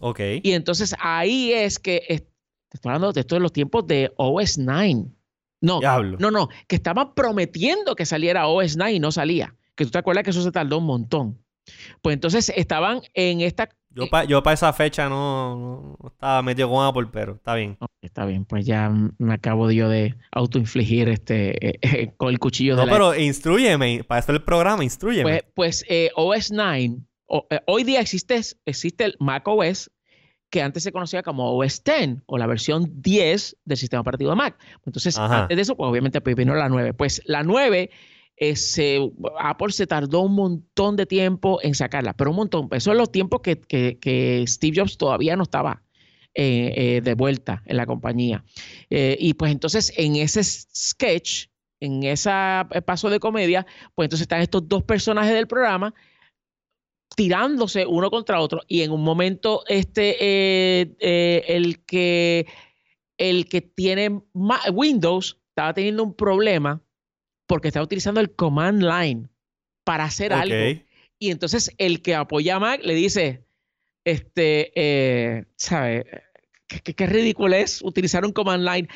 Speaker 1: Ok.
Speaker 2: Y entonces ahí es que, te estoy hablando de esto de los tiempos de OS9. No, Diablo. no, no, que estaban prometiendo que saliera OS 9 y no salía. Que tú te acuerdas que eso se tardó un montón. Pues entonces estaban en esta.
Speaker 1: Yo eh para yo pa esa fecha no, no, estaba metido con Apple, pero está bien.
Speaker 2: Está bien, pues ya me acabo yo de autoinfligir este, eh, eh, con el cuchillo no, de.
Speaker 1: No, pero la... instruyeme, para hacer el programa, instruyeme.
Speaker 2: Pues, pues OS 9, hoy día existe, existe el Mac OS que antes se conocía como OS 10 o la versión 10 del sistema operativo de Mac. Entonces, antes de eso, pues obviamente pues, vino la 9. Pues la 9 Apple se tardó un montón de tiempo en sacarla, pero un montón. Eso es los tiempos que, Steve Jobs todavía no estaba eh, eh, de vuelta en la compañía. Eh, y pues entonces en ese sketch, en ese paso de comedia, pues entonces están estos dos personajes del programa tirándose uno contra otro y en un momento este el que el que tiene Windows estaba teniendo un problema porque está utilizando el command line para hacer algo. Y entonces el que apoya a Mac le dice, este, eh, ¿sabe? ¿Qué, ridículo es utilizar un command line.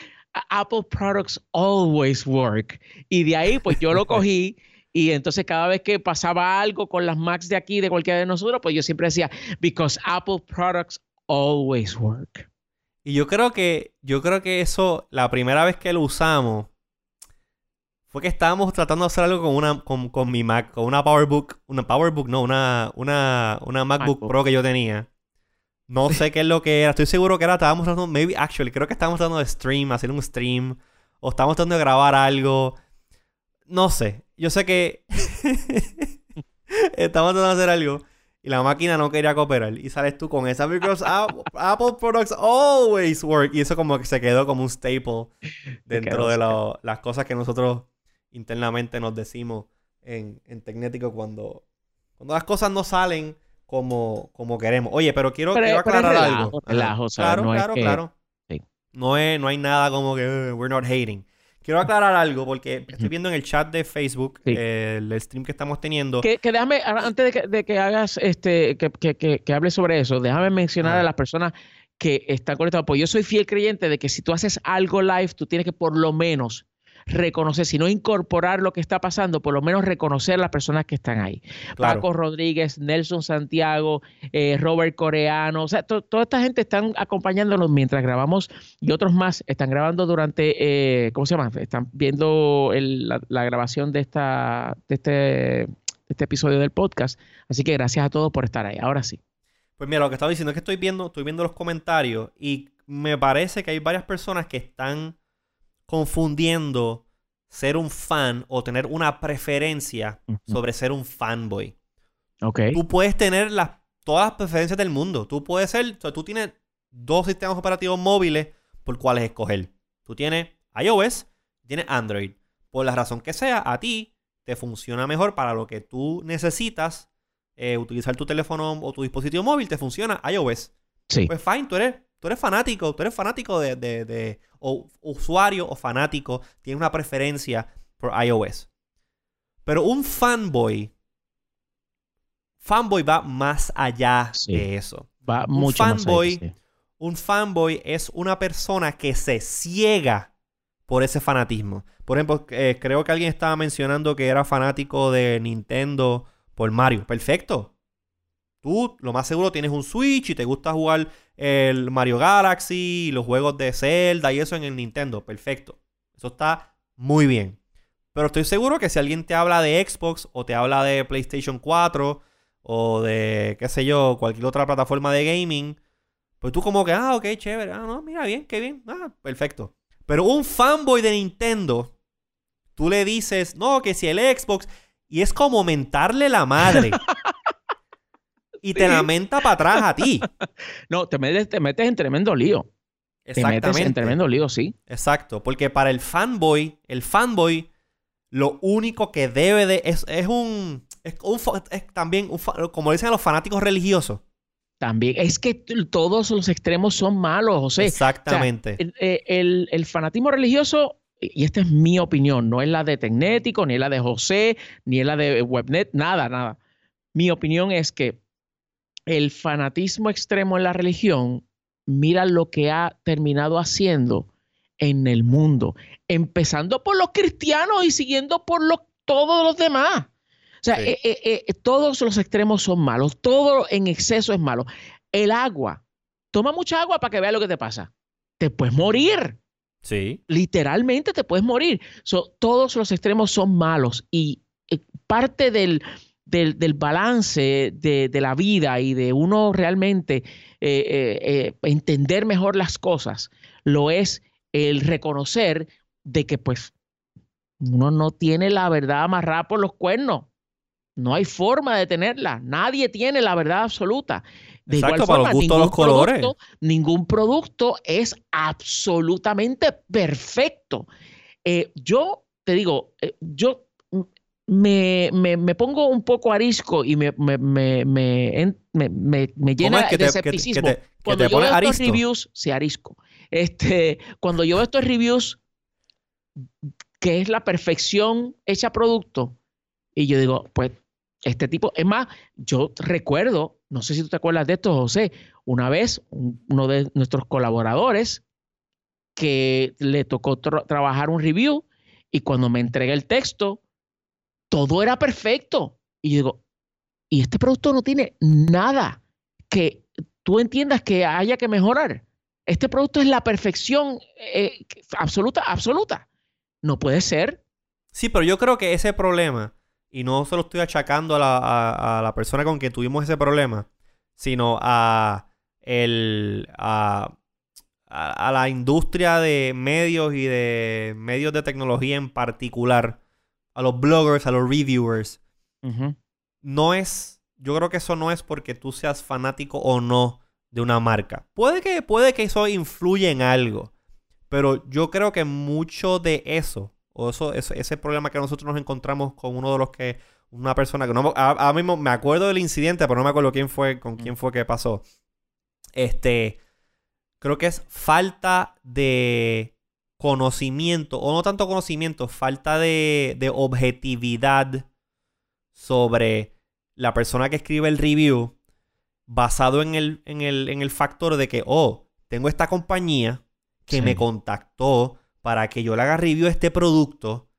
Speaker 2: Apple products always work. Y de ahí, pues yo lo cogí. Y entonces cada vez que pasaba algo con las Macs de aquí, de cualquiera de nosotros, pues yo siempre decía, because Apple products always work.
Speaker 1: Y yo creo que, yo creo que eso, la primera vez que lo usamos, fue que estábamos tratando de hacer algo con una con, mi Mac, con una PowerBook, una PowerBook, no, una, una, una MacBook, Pro que yo tenía. No sé qué es lo que era, estoy seguro que era, estábamos tratando, maybe actually, creo que estábamos tratando de stream, hacer un stream, o estábamos tratando de grabar algo. No sé, yo sé que estábamos tratando de hacer algo y la máquina no quería cooperar. Y sales tú con esa, because Apple products always work. Y eso como que se quedó como un staple dentro de las cosas que nosotros internamente nos decimos en, en Tecnético cuando, cuando las cosas no salen como, como queremos. Oye, pero quiero, aclarar algo. claro, claro, claro. No, es, no hay nada como que uh, we're not hating. Quiero aclarar algo porque estoy viendo en el chat de Facebook el, stream que estamos teniendo.
Speaker 2: Que, déjame, antes de que, hagas, este, que, que, que, hables sobre eso, déjame mencionar a las personas que están conectadas. Pues yo soy fiel creyente de que si tú haces algo live, tú tienes que por lo menos reconocer, si no incorporar lo que está pasando, por lo menos reconocer las personas que están ahí. Paco Rodríguez, Nelson Santiago, eh, Robert Coreano, o sea, toda esta gente están acompañándonos mientras grabamos y otros más están grabando durante, eh, ¿cómo se llama? Están viendo la, grabación de, esta, de este, de este episodio del podcast. Así que gracias a todos por estar ahí. Ahora sí.
Speaker 1: Pues mira, lo que estaba diciendo es que estoy viendo, estoy viendo los comentarios y me parece que hay varias personas que están confundiendo ser un fan o tener una preferencia sobre ser un fanboy.
Speaker 2: Okay.
Speaker 1: Tú puedes tener las, todas las preferencias del mundo. Tú puedes ser, o tú tienes dos sistemas operativos móviles por cuáles escoger. Tú tienes iOS, tienes Android. Por la razón que sea, a ti te funciona mejor para lo que tú necesitas eh, utilizar tu teléfono o tu dispositivo móvil, te funciona iOS.
Speaker 2: Sí.
Speaker 1: Pues fine, tú eres Tú eres fanático, tú eres fanático de, de, o usuario o fanático, tiene una preferencia por iOS. Pero un fanboy, fanboy va más allá de eso.
Speaker 2: Va un mucho fanboy, más allá,
Speaker 1: Un fanboy es una persona que se ciega por ese fanatismo. Por ejemplo, eh, creo que alguien estaba mencionando que era fanático de Nintendo por Mario. Perfecto. Tú, lo más seguro, tienes un Switch y te gusta jugar el Mario Galaxy, los juegos de Zelda y eso en el Nintendo. Perfecto. Eso está muy bien. Pero estoy seguro que si alguien te habla de Xbox o te habla de PlayStation 4 o de, qué sé yo, cualquier otra plataforma de gaming, pues tú como que, ah, ok, chévere. Ah, no, mira, bien, qué bien. Ah, perfecto. Pero un fanboy de Nintendo, tú le dices, no, que si el Xbox... Y es como mentarle la madre. y te lamenta para atrás a ti.
Speaker 2: No, te metes, te metes en tremendo lío. Exactamente. Te metes en tremendo lío, sí.
Speaker 1: Exacto, porque para el fanboy, el fanboy, lo único que debe de... Es, un... Es, también, como dicen los fanáticos religiosos.
Speaker 2: También, es que todos los extremos son malos, José.
Speaker 1: Exactamente.
Speaker 2: Eh, el, fanatismo religioso y esta es mi opinión, no es la de Tecnético, ni es la de José, ni es la de Webnet, nada, nada. Mi opinión es que el fanatismo extremo en la religión, mira lo que ha terminado haciendo en el mundo, empezando por los cristianos y siguiendo por todos los demás. O sea, eh, eh, eh, todos los extremos son malos, todo en exceso es malo. El agua, toma mucha agua para que vea lo que te pasa. Te puedes morir.
Speaker 1: Sí.
Speaker 2: Literalmente te puedes morir. todos los extremos son malos y parte del, del, balance de, la vida y de uno realmente entender mejor las cosas lo es el reconocer de que pues uno no tiene la verdad amarrada por los cuernos. No hay forma de tenerla. Nadie tiene la verdad absoluta. De
Speaker 1: Exacto, igual forma, ningún, los colores.
Speaker 2: Producto, ningún producto es absolutamente perfecto. Eh, yo te digo, eh, yo me, me, pongo un poco arisco y me, me, me llena de escepticismo. cuando yo veo estos reviews, se arisco. Este, cuando yo veo estos reviews, que es la perfección hecha producto, y yo digo, pues este tipo, es más, yo recuerdo, no sé si tú te acuerdas de esto, José, una vez uno de nuestros colaboradores que le tocó trabajar un review y cuando me entrega el texto, todo era perfecto. Y yo digo, y este producto no tiene nada que tú entiendas que haya que mejorar. Este producto es la perfección eh, absoluta, absoluta. No puede ser.
Speaker 1: Sí, pero yo creo que ese problema y no solo estoy achacando a la, persona con quien tuvimos ese problema, sino a, el, a, la industria de medios y de medios de tecnología en particular, a los bloggers, a los reviewers. No es, yo creo que eso no es porque tú seas fanático o no de una marca. Puede que, puede que eso influya en algo, pero yo creo que mucho de eso o eso, ese problema que nosotros nos encontramos con uno de los que, una persona que no, ahora mismo me acuerdo del incidente, pero no me acuerdo quién fue, con quién fue que pasó. Este, creo que es falta de conocimiento, o no tanto conocimiento, falta de, de objetividad sobre la persona que escribe el review basado en el, en el, en el factor de que, oh, tengo esta compañía que me contactó para que yo le haga review a este producto,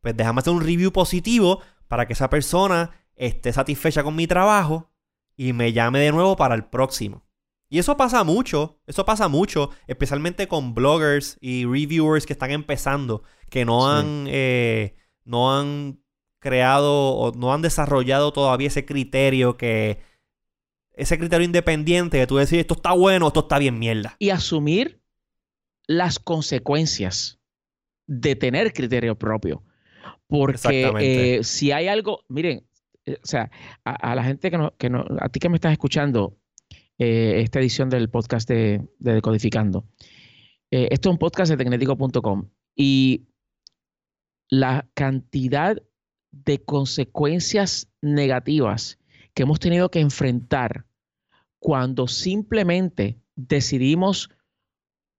Speaker 1: pues déjame hacer un review positivo para que esa persona esté satisfecha con mi trabajo y me llame de nuevo para el próximo. Y eso pasa mucho, eso pasa mucho, especialmente con bloggers y reviewers que están empezando, que no han, eh, no han creado o no han desarrollado todavía ese criterio que, ese criterio independiente de tú decir esto está bueno, esto está bien mierda.
Speaker 2: Y asumir las consecuencias de tener criterio propio. Porque eh, si hay algo, miren, eh, o sea, a, la gente que no, que no, a ti que me estás escuchando eh, esta edición del podcast de, Decodificando, esto es un podcast de tecnético.com y la cantidad de consecuencias negativas que hemos tenido que enfrentar cuando simplemente decidimos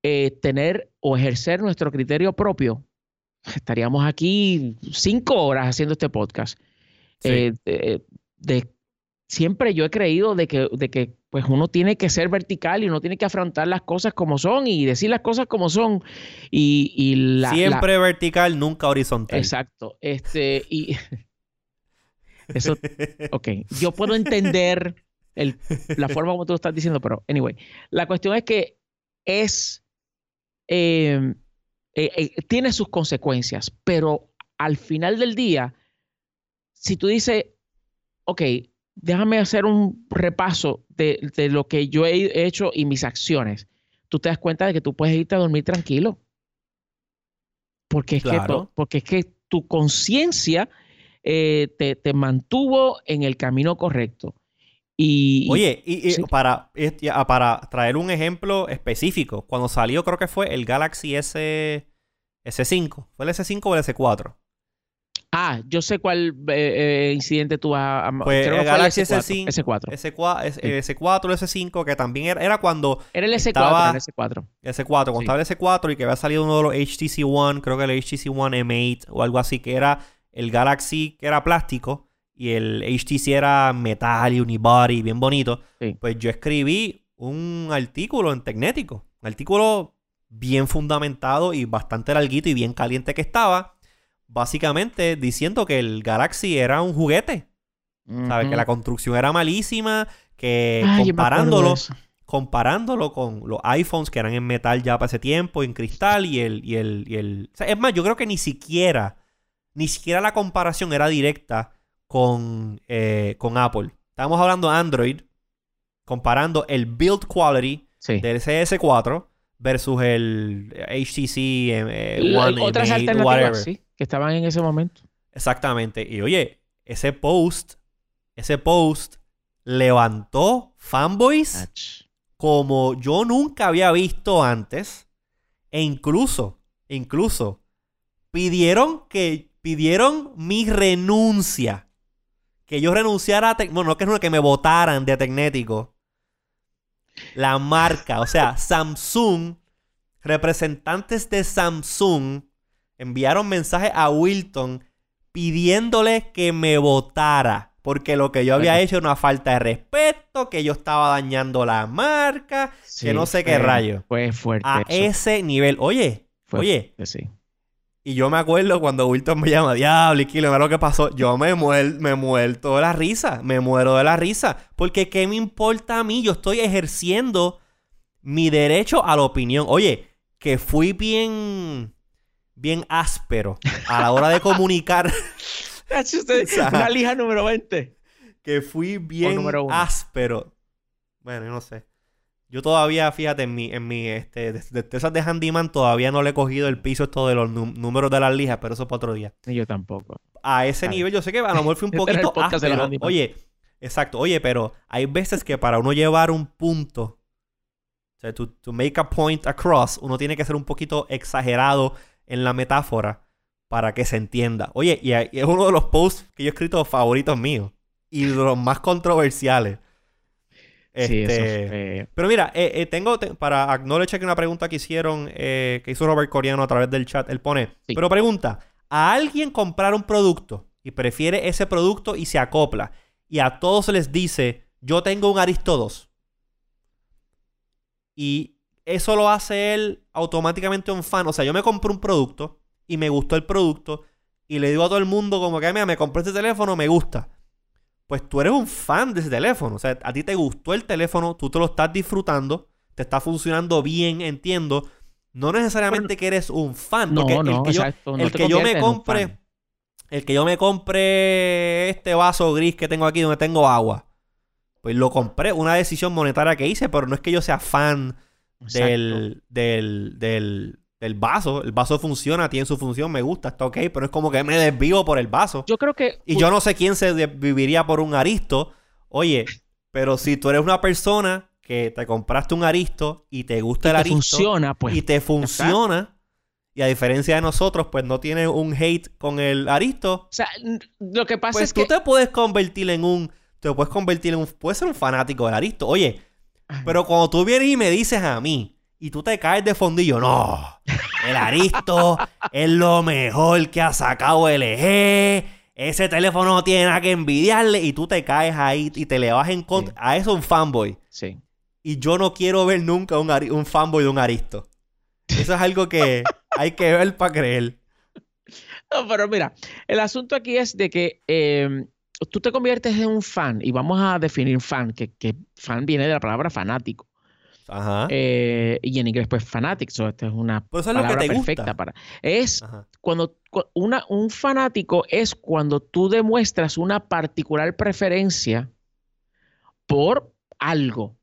Speaker 2: eh, tener o ejercer nuestro criterio propio, estaríamos aquí cinco horas haciendo este podcast. Eh, de, siempre yo he creído de que, de que pues uno tiene que ser vertical y uno tiene que afrontar las cosas como son y decir las cosas como son. Y,
Speaker 1: siempre vertical, nunca horizontal.
Speaker 2: Exacto. Este, y eso, ok, yo puedo entender la forma como tú lo estás diciendo, pero anyway, la cuestión es que es Em, eh, eh, tiene sus consecuencias, pero al final del día, si tú dices, ok, déjame hacer un repaso de, lo que yo he hecho y mis acciones, tú te das cuenta de que tú puedes irte a dormir tranquilo. Porque es, que, porque es que tu conciencia eh, te, te, mantuvo en el camino correcto.
Speaker 1: Oye, y, para, ah, para traer un ejemplo específico, cuando salió creo que fue el Galaxy S, S5, ¿fue el S5 o el S4?
Speaker 2: Ah, yo sé cuál eh, eh, incidente tú vas a...
Speaker 1: Pues
Speaker 2: creo que
Speaker 1: el
Speaker 2: fue el
Speaker 1: Galaxy
Speaker 2: S4.
Speaker 1: S5,
Speaker 2: S4.
Speaker 1: S4, S- el S4, el S5, que también era, era cuando
Speaker 2: Era el S4,
Speaker 1: estaba-
Speaker 2: el S4.
Speaker 1: el S4, cuando
Speaker 2: Sí.
Speaker 1: estaba el S4 y que había salido uno de los HTC One, creo que el HTC One M8 o algo así, que era el Galaxy que era plástico y el HTC era metal y unibody, bien bonito.
Speaker 2: Sí.
Speaker 1: Pues yo escribí un artículo en Tecnético, un artículo bien fundamentado y bastante larguito y bien caliente que estaba, básicamente diciendo que el Galaxy era un juguete, ¿sabes?
Speaker 2: Ujú.
Speaker 1: Que la construcción era malísima, que
Speaker 2: Ay,
Speaker 1: comparándolo comparándolo con los iPhones que eran en metal ya para ese tiempo, en cristal y el... Y el, y el... o sea, es más, yo creo que ni siquiera, ni siquiera la comparación era directa con, eh, con Apple. Estábamos hablando de Android, comparando el build quality
Speaker 2: Sí.
Speaker 1: del CS4 versus el HTC eh, One,
Speaker 2: otras
Speaker 1: M8,
Speaker 2: alternativas,
Speaker 1: whatever.
Speaker 2: sí, que estaban en ese momento.
Speaker 1: Exactamente. Y oye, ese post, ese post levantó fanboys
Speaker 2: Ach.
Speaker 1: como yo nunca había visto antes. E incluso, incluso, pidieron que, pidieron mi renuncia. Que yo renunciara a, bueno, no que, no, que me votaran de Tecnético. La marca, o sea, Samsung, representantes de Samsung enviaron mensaje a Wilton pidiéndole que me votara. Porque lo que yo había hecho era una falta de respeto, que yo estaba dañando la marca,
Speaker 2: Sí,
Speaker 1: que no sé qué rayo.
Speaker 2: Fue fuerte.
Speaker 1: A
Speaker 2: eso.
Speaker 1: ese nivel. Oye,
Speaker 2: Fue
Speaker 1: oye,
Speaker 2: sí.
Speaker 1: y yo me acuerdo cuando Wilton me llama, diablo, y Kilo, mira lo que pasó. Yo me, muer, me muerto de la risa, me muero de la risa. Porque ¿qué me importa a mí? Yo estoy ejerciendo mi derecho a la opinión. Oye, que fui bien, bien áspero a la hora de comunicar.
Speaker 2: Ach, usted-
Speaker 1: O sea,
Speaker 2: Una lija número 20.
Speaker 1: que fui bien áspero. Bueno, yo no sé. Yo todavía, fíjate, en mi, en mi este, de- destrezas de handyman todavía no le he cogido el piso esto de los nú- números de las lijas, pero eso es para otro día.
Speaker 2: Ni yo tampoco.
Speaker 1: A ese nivel yo sé que a lo mejor fui un
Speaker 2: Este
Speaker 1: poquito áspero. Oye, exacto, oye, pero hay veces que para uno llevar un punto, o sea, to, to make a point across, uno tiene que ser un poquito exagerado en la metáfora para que se entienda. Oye, y, es uno de los posts que yo he escrito favoritos míos y de los más controversiales.
Speaker 2: Sí, eso
Speaker 1: Este, pero mira, eh, eh, tengo te- para acknowledge aquí una pregunta que hicieron, eh, que hizo Robert Coreano a través del chat. Él pone,
Speaker 2: Sí.
Speaker 1: pero pregunta, ¿a alguien comprar un producto y prefiere ese producto y se acopla y a todos les dice, yo tengo un Aristo 2? Y eso lo hace él automáticamente un fan. O sea, yo me compré un producto y me gustó el producto y le digo a todo el mundo como que, mira, me compré este teléfono, me gusta. Pues tú eres un fan de ese teléfono. O sea, a ti te gustó el teléfono, tú te lo estás disfrutando, te está funcionando bien, entiendo. No necesariamente que eres un fan.
Speaker 2: No,
Speaker 1: porque el
Speaker 2: no,
Speaker 1: que yo,
Speaker 2: exacto. no
Speaker 1: el que yo me compre, el que yo me compre este vaso gris que tengo aquí donde tengo agua, pues lo compré, una decisión monetaria que hice, pero no es que yo sea fan. Del, del, del, del vaso. El vaso funciona, tiene su función, me gusta, está ok, pero es como que me desvío por el vaso.
Speaker 2: Yo creo que.
Speaker 1: Y yo no sé quién se viviría por un aristo. Oye, pero si tú eres una persona que te compraste un aristo y te gusta el
Speaker 2: te
Speaker 1: aristo
Speaker 2: funciona, pues.
Speaker 1: y te funciona, y a diferencia de nosotros, pues no tienes un hate con el aristo,
Speaker 2: O sea, lo que pasa
Speaker 1: pues
Speaker 2: es
Speaker 1: tú
Speaker 2: que.
Speaker 1: te puedes convertir en un. Te puedes convertir en un. Puedes ser un fanático del aristo. Oye, pero cuando tú vienes y me dices a mí y tú te caes de fondillo, no. El Aristo es lo mejor que ha sacado LG. Ese teléfono no tiene nada que envidiarle y tú te caes ahí y te le vas en contra.
Speaker 2: Sí.
Speaker 1: A eso un fanboy.
Speaker 2: Sí.
Speaker 1: Y yo no quiero ver nunca un, un fanboy de un Aristo. Eso es algo que hay que ver para creer.
Speaker 2: No, pero mira, el asunto aquí es de que eh, tú te conviertes en un fan, y vamos a definir fan, que, que fan viene de la palabra fanático.
Speaker 1: Ajá.
Speaker 2: Eh, y en inglés, pues fanatics, so, esta es una
Speaker 1: Pues eso es lo que
Speaker 2: palabra perfecta
Speaker 1: gusta.
Speaker 2: para. Es
Speaker 1: Ajá.
Speaker 2: cuando cu- una, un fanático es cuando tú demuestras una particular preferencia por algo.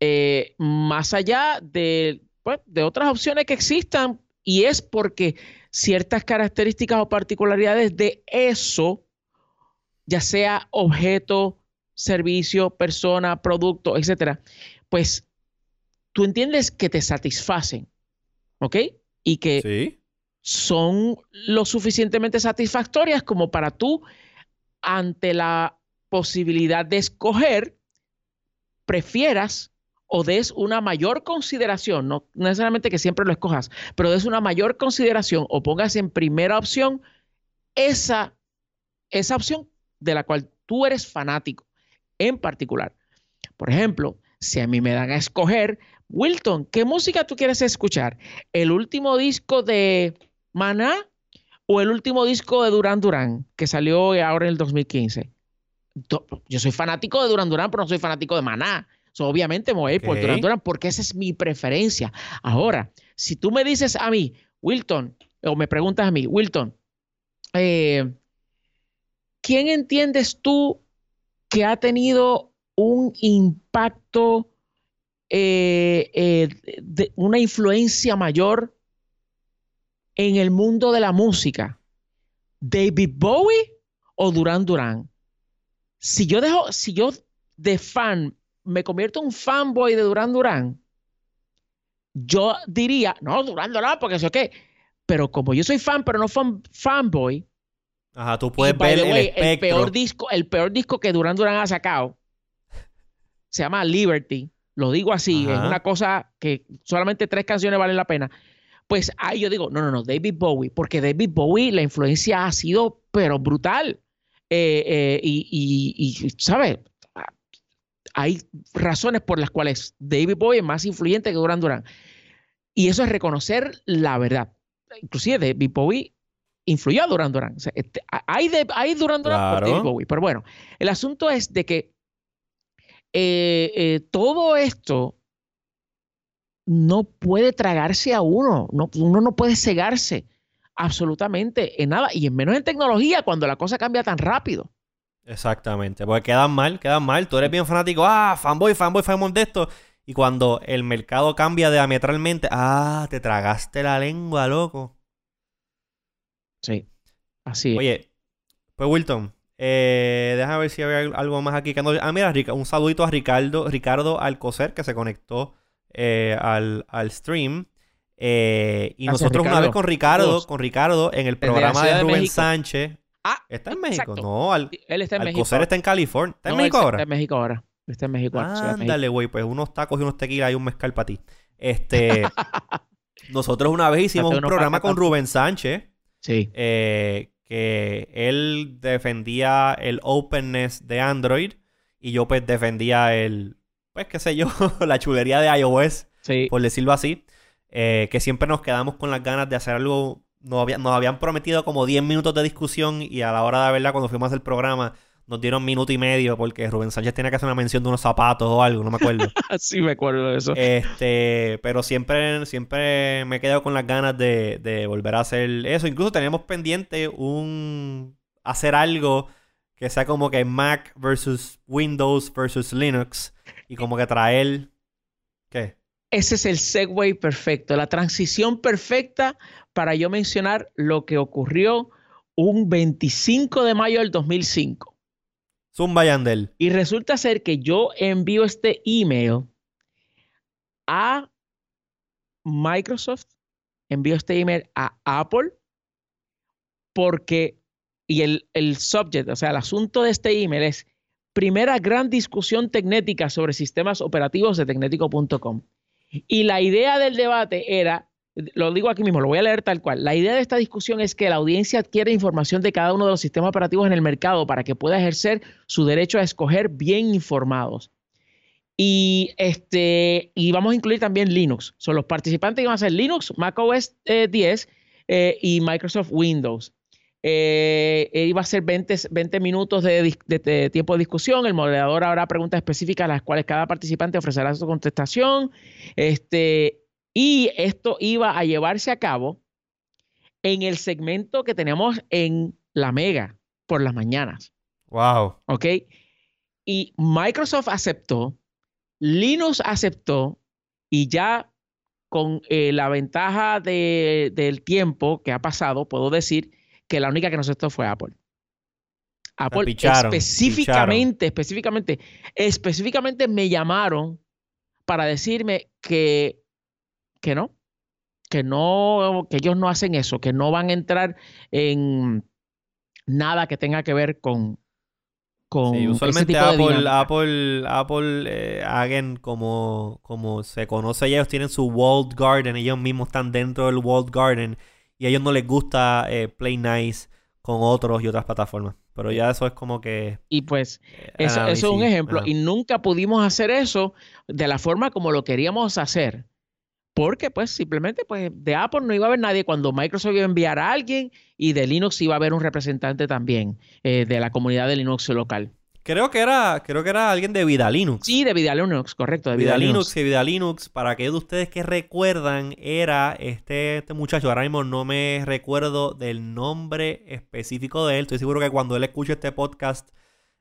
Speaker 2: eh, más allá de, pues, de otras opciones que existan, y es porque ciertas características o particularidades de eso, ya sea objeto, servicio, persona, producto, etcétera, pues tú entiendes que te satisfacen, ¿ok? Y que
Speaker 1: Sí.
Speaker 2: son lo suficientemente satisfactorias como para tú, ante la posibilidad de escoger, prefieras o des una mayor consideración, no necesariamente que siempre lo escojas, pero des una mayor consideración o pongas en primera opción esa, esa opción de la cual tú eres fanático en particular. Por ejemplo, si a mí me dan a escoger, Wilton, ¿qué música tú quieres escuchar? ¿El último disco de Maná o el último disco de Duran Duran que salió ahora en el 2015? Yo soy fanático de Duran Duran, pero no soy fanático de Maná. obviamente me voy a ir por Duran Duran porque esa es mi preferencia. Ahora, si tú me dices a mí, Wilton, o me preguntas a mí, Wilton, eh, ¿quién entiendes tú que ha tenido un impacto, eh, eh, una influencia mayor en el mundo de la música? ¿David Bowie o Duran Duran? Si yo dejo, si yo de fan me convierto en un fanboy de Duran Duran, yo diría, no, Duran Duran, porque eso qué. Pero como yo soy fan, pero no fan, fanboy.
Speaker 1: Ajá, tú puedes ver el,
Speaker 2: peor disco, el peor disco que Duran Duran ha sacado se llama Liberty. Lo digo así, es una cosa que solamente tres canciones valen la pena. Pues ahí yo digo, no, no, no, David Bowie, porque David Bowie, la influencia ha sido, pero brutal. Eh, eh, y, y, ¿sabes? Hay razones por las cuales David Bowie es más influyente que Duran Duran. Y eso es reconocer la verdad. Inclusive David Bowie influyó a Duran Duran. Este, hay, de, hay Duran Duran por David Bowie. Pero bueno, el asunto es de que eh, eh, todo esto no puede tragarse a uno, no, uno no puede cegarse absolutamente en nada, y en menos en tecnología cuando la cosa cambia tan rápido.
Speaker 1: Exactamente, porque quedan mal, quedan mal. Tú eres bien fanático, ah, fanboy, fanboy, fanboy de esto. Y cuando el mercado cambia diametralmente, ah, te tragaste la lengua, loco.
Speaker 2: Sí, así es.
Speaker 1: Oye, pues Wilton, eh, déjame ver si hay algo más aquí. Ah, mira, un saludito a Ricardo, Ricardo Alcocer que se conectó eh, al, stream. Eh, y nosotros una vez con Ricardo, con Ricardo, en el programa de Rubén Sánchez.
Speaker 2: Ah,
Speaker 1: ¿Está en México? No, él
Speaker 2: está en México.
Speaker 1: Alcocer está en California. ¿Está en México ahora?
Speaker 2: Está en México ahora. Está en México.
Speaker 1: Ándale, güey, pues unos tacos y unos tequilas y un mezcal para ti. Este, nosotros una vez hicimos un programa con Rubén Sánchez.
Speaker 2: Sí.
Speaker 1: Eh, que él defendía el openness de Android y yo pues defendía el, pues qué sé yo, la chulería de iOS, por decirlo así, eh, que siempre nos quedamos con las ganas de hacer algo, nos, nos habían prometido como 10 minutos de discusión y a la hora de verdad cuando fuimos al programa nos dieron minuto y medio porque Rubén Sánchez tenía que hacer una mención de unos zapatos o algo, no me acuerdo.
Speaker 2: sí, me acuerdo de eso.
Speaker 1: Este, pero siempre, siempre me he quedado con las ganas de, de volver a hacer eso. Incluso tenemos pendiente un hacer algo que sea como que Mac versus Windows versus Linux y como que traer ¿qué?
Speaker 2: Ese es el segue perfecto, la transición perfecta para yo mencionar lo que ocurrió un 25 de mayo del 2005.
Speaker 1: Zumba Yandel.
Speaker 2: Y resulta ser que yo envío este email a Microsoft, envío este email a Apple, porque, y el, el subject, o sea, el asunto de este email es primera gran discusión tecnética sobre sistemas operativos de tecnético.com. Y la idea del debate era lo digo aquí mismo, lo voy a leer tal cual. La idea de esta discusión es que la audiencia adquiere información de cada uno de los sistemas operativos en el mercado para que pueda ejercer su derecho a escoger bien informados. Y, este, y vamos a incluir también Linux. Son los participantes que van a ser Linux, macOS 10 eh, eh, y Microsoft Windows. Eh, iba a ser 20, 20 minutos de, tiempo de discusión. El moderador habrá preguntas específicas a las cuales cada participante ofrecerá su contestación. Este, y esto iba a llevarse a cabo en el segmento que tenemos en la Mega por las mañanas.
Speaker 1: Wow.
Speaker 2: ¿Ok? Y Microsoft aceptó, Linux aceptó, y ya con eh, la ventaja del tiempo que ha pasado, puedo decir que la única que no aceptó fue Apple. Apple específicamente, específicamente, específicamente me llamaron para decirme que que no, que no, que ellos no hacen eso, que no van a entrar en nada que tenga que ver con, con
Speaker 1: sí, usualmente Apple, Apple, Apple, eh, como, como se conoce, ellos tienen su walled garden, ellos mismos están dentro del walled garden y a ellos no les gusta eh, play nice con otros y otras plataformas. Pero ya eso es como que...
Speaker 2: Y pues, eh, eso, es un ejemplo. Y nunca pudimos hacer eso de la forma como lo queríamos hacer. Porque pues simplemente pues de Apple no iba a haber nadie cuando Microsoft iba a enviar a alguien y de Linux iba a haber un representante también eh, de la comunidad de Linux local.
Speaker 1: Creo que era, creo que era alguien de Vida Linux.
Speaker 2: Sí, de Vida Linux, correcto, de
Speaker 1: Vida, Linux. Vida Linux, para aquellos de ustedes que recuerdan, era este, este muchacho, ahora mismo no me recuerdo del nombre específico de él, estoy seguro que cuando él escuche este podcast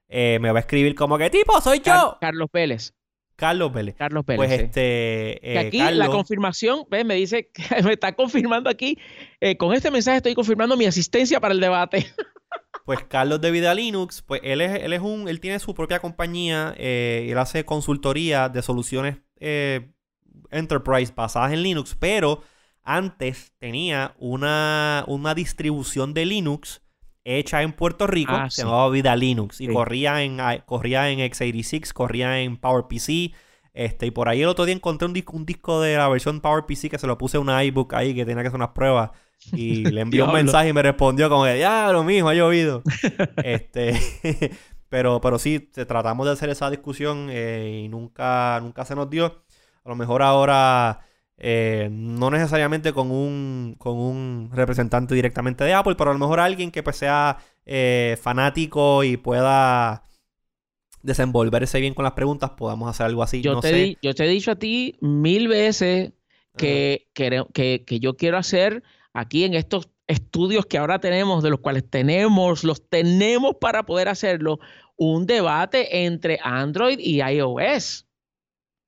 Speaker 1: eh, me va a escribir como que tipo, soy yo.
Speaker 2: Carlos Pérez.
Speaker 1: Carlos Pérez.
Speaker 2: Carlos Pérez.
Speaker 1: Pues este.
Speaker 2: Eh, aquí la confirmación, ¿ves? me dice, me está confirmando aquí. Eh, con este mensaje estoy confirmando mi asistencia para el debate.
Speaker 1: pues Carlos de Vida Linux, pues él es, él es un, él tiene su propia compañía, eh, él hace consultoría de soluciones enterprise basadas en Linux, pero antes tenía una, una distribución de Linux hecha en Puerto Rico, ah, se llamaba Vida Linux y corría en corría en x86, corría en PowerPC, este y por ahí el otro día encontré un disco, un disco de la versión PowerPC que se lo puse en una iBook ahí que tenía que hacer unas pruebas y le envió un mensaje y me respondió como de, "Ya, lo mismo, ha llovido." este pero pero sí, tratamos de hacer esa discusión eh, y nunca nunca se nos dio. A lo mejor ahora eh, no necesariamente con un, con un representante directamente de Apple, pero a lo mejor alguien que pues sea eh, fanático y pueda desenvolverse bien con las preguntas, podamos hacer algo así.
Speaker 2: Yo, te, yo te he dicho a ti mil veces que, que, que, yo quiero hacer aquí en estos estudios que ahora tenemos, de los cuales tenemos, los tenemos para poder hacerlo, un debate entre Android y iOS.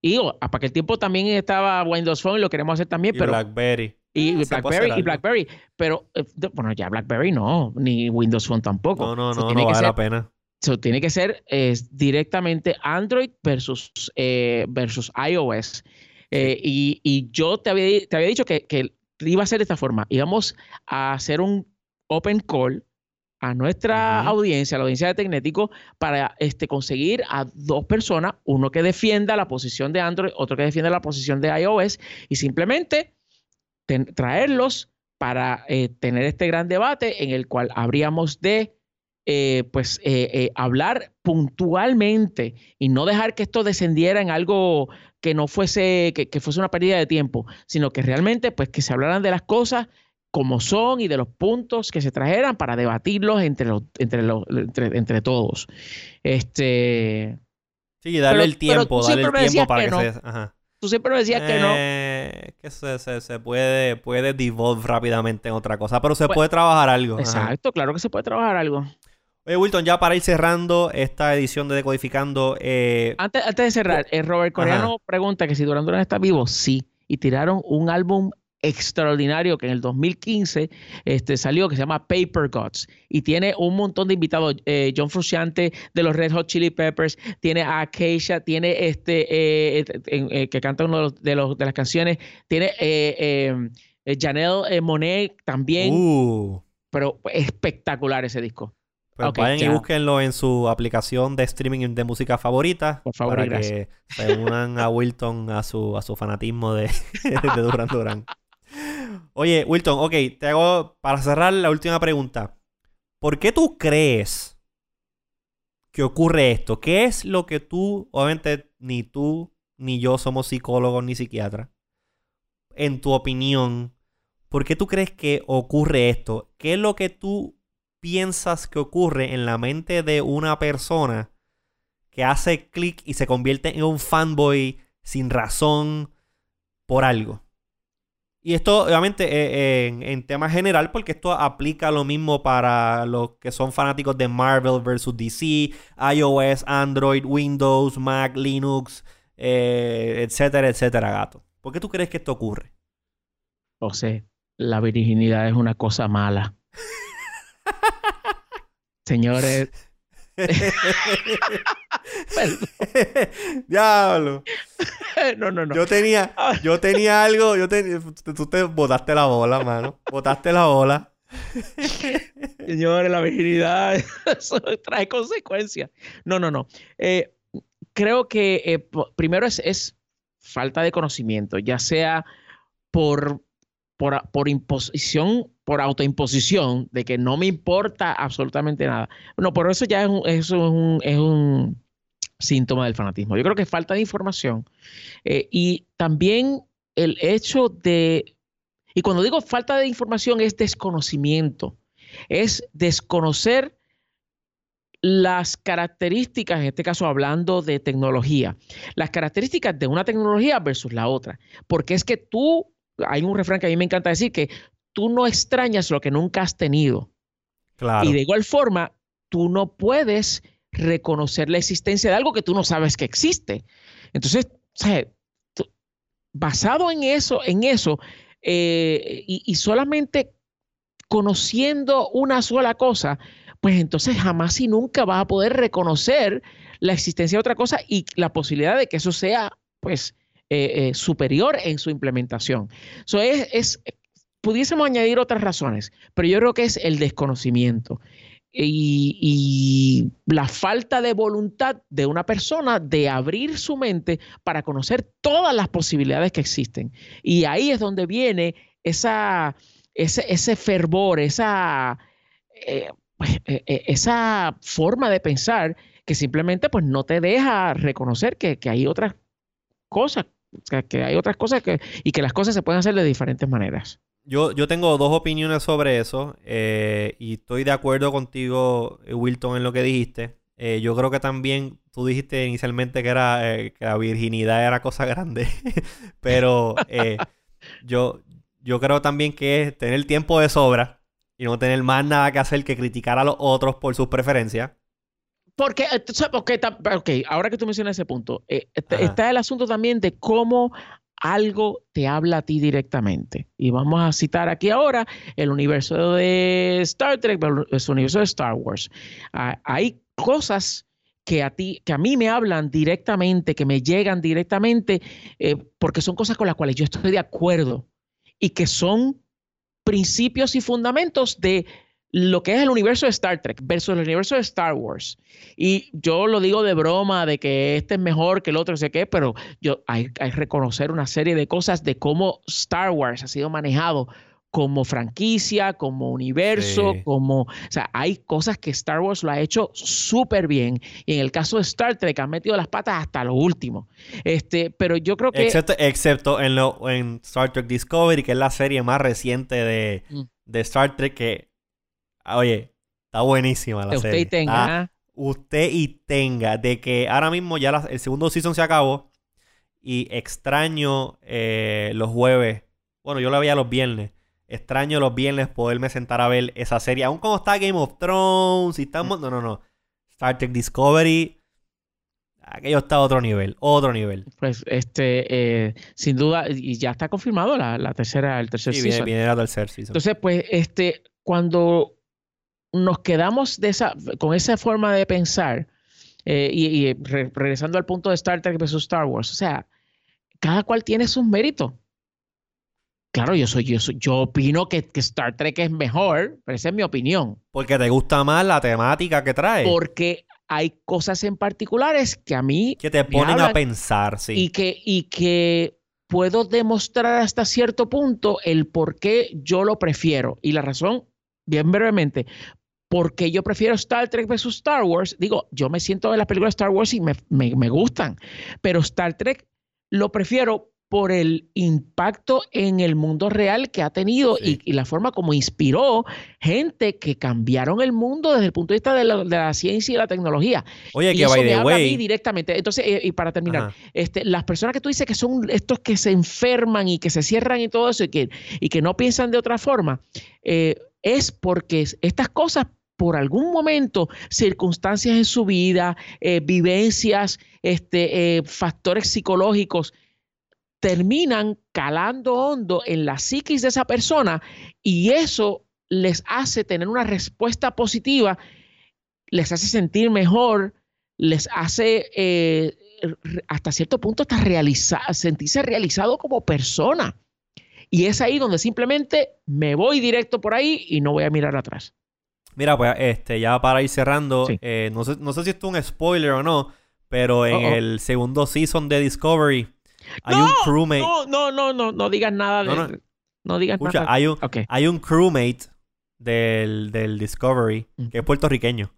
Speaker 2: Y para que el tiempo también estaba Windows Phone y lo queremos hacer también,
Speaker 1: y
Speaker 2: pero...
Speaker 1: BlackBerry.
Speaker 2: Y Blackberry, y BlackBerry. Pero, eh, bueno, ya BlackBerry no, ni Windows Phone tampoco.
Speaker 1: No, no, no, no vale la pena.
Speaker 2: Tiene que ser directamente Android versus, eh, versus iOS. Eh, y, yo te había, te había dicho que, que iba a ser de esta forma. Íbamos a hacer un open call a nuestra audiencia, a la audiencia de Tecnético, para este, conseguir a dos personas, uno que defienda la posición de Android, otro que defienda la posición de iOS, y simplemente traerlos para eh, tener este gran debate en el cual habríamos de eh, pues eh, hablar puntualmente y no dejar que esto descendiera en algo que no fuese, que, que, fuese una pérdida de tiempo, sino que realmente pues que se hablaran de las cosas como son y de los puntos que se trajeran para debatirlos entre los, entre los, entre, todos. Este.
Speaker 1: Sí, darle el tiempo, darle el tiempo para que, se. Ajá.
Speaker 2: Tú siempre me decías que no.
Speaker 1: Eh, que se, se, puede, puede devolve rápidamente en otra cosa, pero se pues, puede trabajar algo.
Speaker 2: Exacto, claro que se puede trabajar algo.
Speaker 1: Oye, Wilton, ya para ir cerrando esta edición de Decodificando. Eh,
Speaker 2: antes, antes de cerrar, eh, Robert Coreano pregunta que si Durán Durán está vivo. Sí. Y tiraron un álbum extraordinario que en el 2015 este, salió, que se llama Paper Gods, y tiene un montón de invitados. Eh, John Frusciante de los Red Hot Chili Peppers, tiene a Acacia, tiene este, eh, eh, que canta uno de, los, de, las canciones, tiene Janelle Monet también.
Speaker 1: Uh.
Speaker 2: Pero espectacular ese disco.
Speaker 1: Pues vayan y búsquenlo en su aplicación de streaming de música favorita.
Speaker 2: Por favor,
Speaker 1: para que se unan a Wilton a su, a su fanatismo de, de Duran Duran. Oye, Wilton, ok, te hago para cerrar la última pregunta. ¿Por qué tú crees que ocurre esto? ¿Qué es lo que tú, obviamente, ni tú ni yo somos psicólogos ni psiquiatras? En tu opinión, ¿por qué tú crees que ocurre esto? ¿Qué es lo que tú piensas que ocurre en la mente de una persona que hace clic y se convierte en un fanboy sin razón por algo? Y esto, obviamente, eh, en, en, tema general, porque esto aplica lo mismo para los que son fanáticos de Marvel versus DC, iOS, Android, Windows, Mac, Linux, eh, etcétera, etcétera, gato. ¿Por qué tú crees que esto ocurre?
Speaker 2: José, la virginidad es una cosa mala. Señores.
Speaker 1: Diablo.
Speaker 2: no, no, no.
Speaker 1: Yo tenía, yo tenía algo, yo tú te botaste la bola, mano. Botaste la bola.
Speaker 2: Señores, la virginidad eso trae consecuencias. No, no, no. Eh, creo que eh, primero es, es, falta de conocimiento, ya sea por, por, por, imposición, por autoimposición, de que no me importa absolutamente nada. No, por eso ya es un, es un, es un síntoma del fanatismo. Yo creo que falta de información eh, y también el hecho de, y cuando digo falta de información es desconocimiento, es desconocer las características, en este caso hablando de tecnología, las características de una tecnología versus la otra. Porque es que tú, hay un refrán que a mí me encanta decir, que tú no extrañas lo que nunca has tenido. Y de igual forma, tú no puedes reconocer la existencia de algo que tú no sabes que existe. Entonces, basado en eso, en eso, eh, y, solamente conociendo una sola cosa, pues entonces jamás y nunca vas a poder reconocer la existencia de otra cosa y la posibilidad de que eso sea, pues, eh, eh, superior en su implementación. Eso es, pudiésemos añadir otras razones, pero yo creo que es el desconocimiento y, la falta de voluntad de una persona de abrir su mente para conocer todas las posibilidades que existen. Y ahí es donde viene esa, ese, fervor, esa, eh, pues, eh, eh, esa forma de pensar que simplemente pues, no te deja reconocer que, hay otras cosas, que, hay otras cosas que, y que las cosas se pueden hacer de diferentes maneras.
Speaker 1: Yo, yo tengo dos opiniones sobre eso eh, y estoy de acuerdo contigo, eh, Wilton, en lo que dijiste. Eh, yo creo que también tú dijiste inicialmente que, era, que la virginidad era cosa grande, pero yo, yo creo también que es tener tiempo de sobra y no tener más nada que hacer que criticar a los otros por sus preferencias.
Speaker 2: Porque, porque, ok, ahora que tú mencionas ese punto, está el asunto también de cómo algo te habla a ti directamente. Y vamos a citar aquí ahora el universo de Star Trek, el universo de Star Wars. Ah, hay cosas que a ti, que a mí me hablan directamente, que me llegan directamente, eh, porque son cosas con las cuales yo estoy de acuerdo y que son principios y fundamentos de lo que es el universo de Star Trek versus el universo de Star Wars. Y yo lo digo de broma, de que este es mejor que el otro, sé qué, pero yo hay, que reconocer una serie de cosas de cómo Star Wars ha sido manejado como franquicia, como universo, como, o sea, hay cosas que Star Wars lo ha hecho súper bien. Y en el caso de Star Trek han metido las patas hasta lo último. Este, pero yo creo que...
Speaker 1: Excepto, excepto en, lo, en Star Trek Discovery, que es la serie más reciente de, mm. de Star Trek, que oye, está buenísima la serie. Usted y tenga. Ah, usted y tenga. De que ahora mismo ya el segundo season se acabó. Y extraño eh, los jueves. Bueno, yo la veía los viernes. Extraño los viernes poderme sentar a ver esa serie. Aún como está Game of Thrones y estamos. No, no, no. Star Trek Discovery. Aquello está a otro nivel, otro nivel.
Speaker 2: Pues este, eh, sin duda, y ya está confirmado la, tercera, el tercer sí,
Speaker 1: season. Viene, viene la tercera season.
Speaker 2: Entonces, pues, este, cuando nos quedamos de esa, con esa forma de pensar eh, y, regresando al punto de Star Trek versus Star Wars, o sea, cada cual tiene sus méritos. Claro, yo soy, yo yo opino que, Star Trek es mejor, pero esa es mi opinión.
Speaker 1: Porque te gusta más la temática que trae.
Speaker 2: Porque hay cosas en particulares que a mí
Speaker 1: que te ponen a pensar, sí.
Speaker 2: Y que, y que puedo demostrar hasta cierto punto el por qué yo lo prefiero. Y la razón, bien brevemente, porque yo prefiero Star Trek versus Star Wars. Digo, yo me siento en las películas de Star Wars y me, me, gustan, pero Star Trek lo prefiero por el impacto en el mundo real que ha tenido y, la forma como inspiró gente que cambiaron el mundo desde el punto de vista de la, ciencia y la tecnología.
Speaker 1: Oye, y que eso me habla a mí
Speaker 2: directamente. Entonces, eh, y para terminar, este, las personas que tú dices que son estos que se enferman y que se cierran y todo eso y que, y que no piensan de otra forma, eh, es porque estas cosas por algún momento circunstancias en su vida, eh, vivencias, este, eh, factores psicológicos, terminan calando hondo en la psiquis de esa persona y eso les hace tener una respuesta positiva, les hace sentir mejor, les hace eh, hasta cierto punto sentirse realizado como persona. Y es ahí donde simplemente me voy directo por ahí y no voy a mirar atrás.
Speaker 1: Mira, pues este, ya para ir cerrando, eh, no, sé, no sé si esto es un spoiler o no, pero en el segundo season de Discovery hay un crewmate.
Speaker 2: No, no, no, no, no digas nada de. No, digas nada.
Speaker 1: Hay un, hay un crewmate del, Discovery que es puertorriqueño.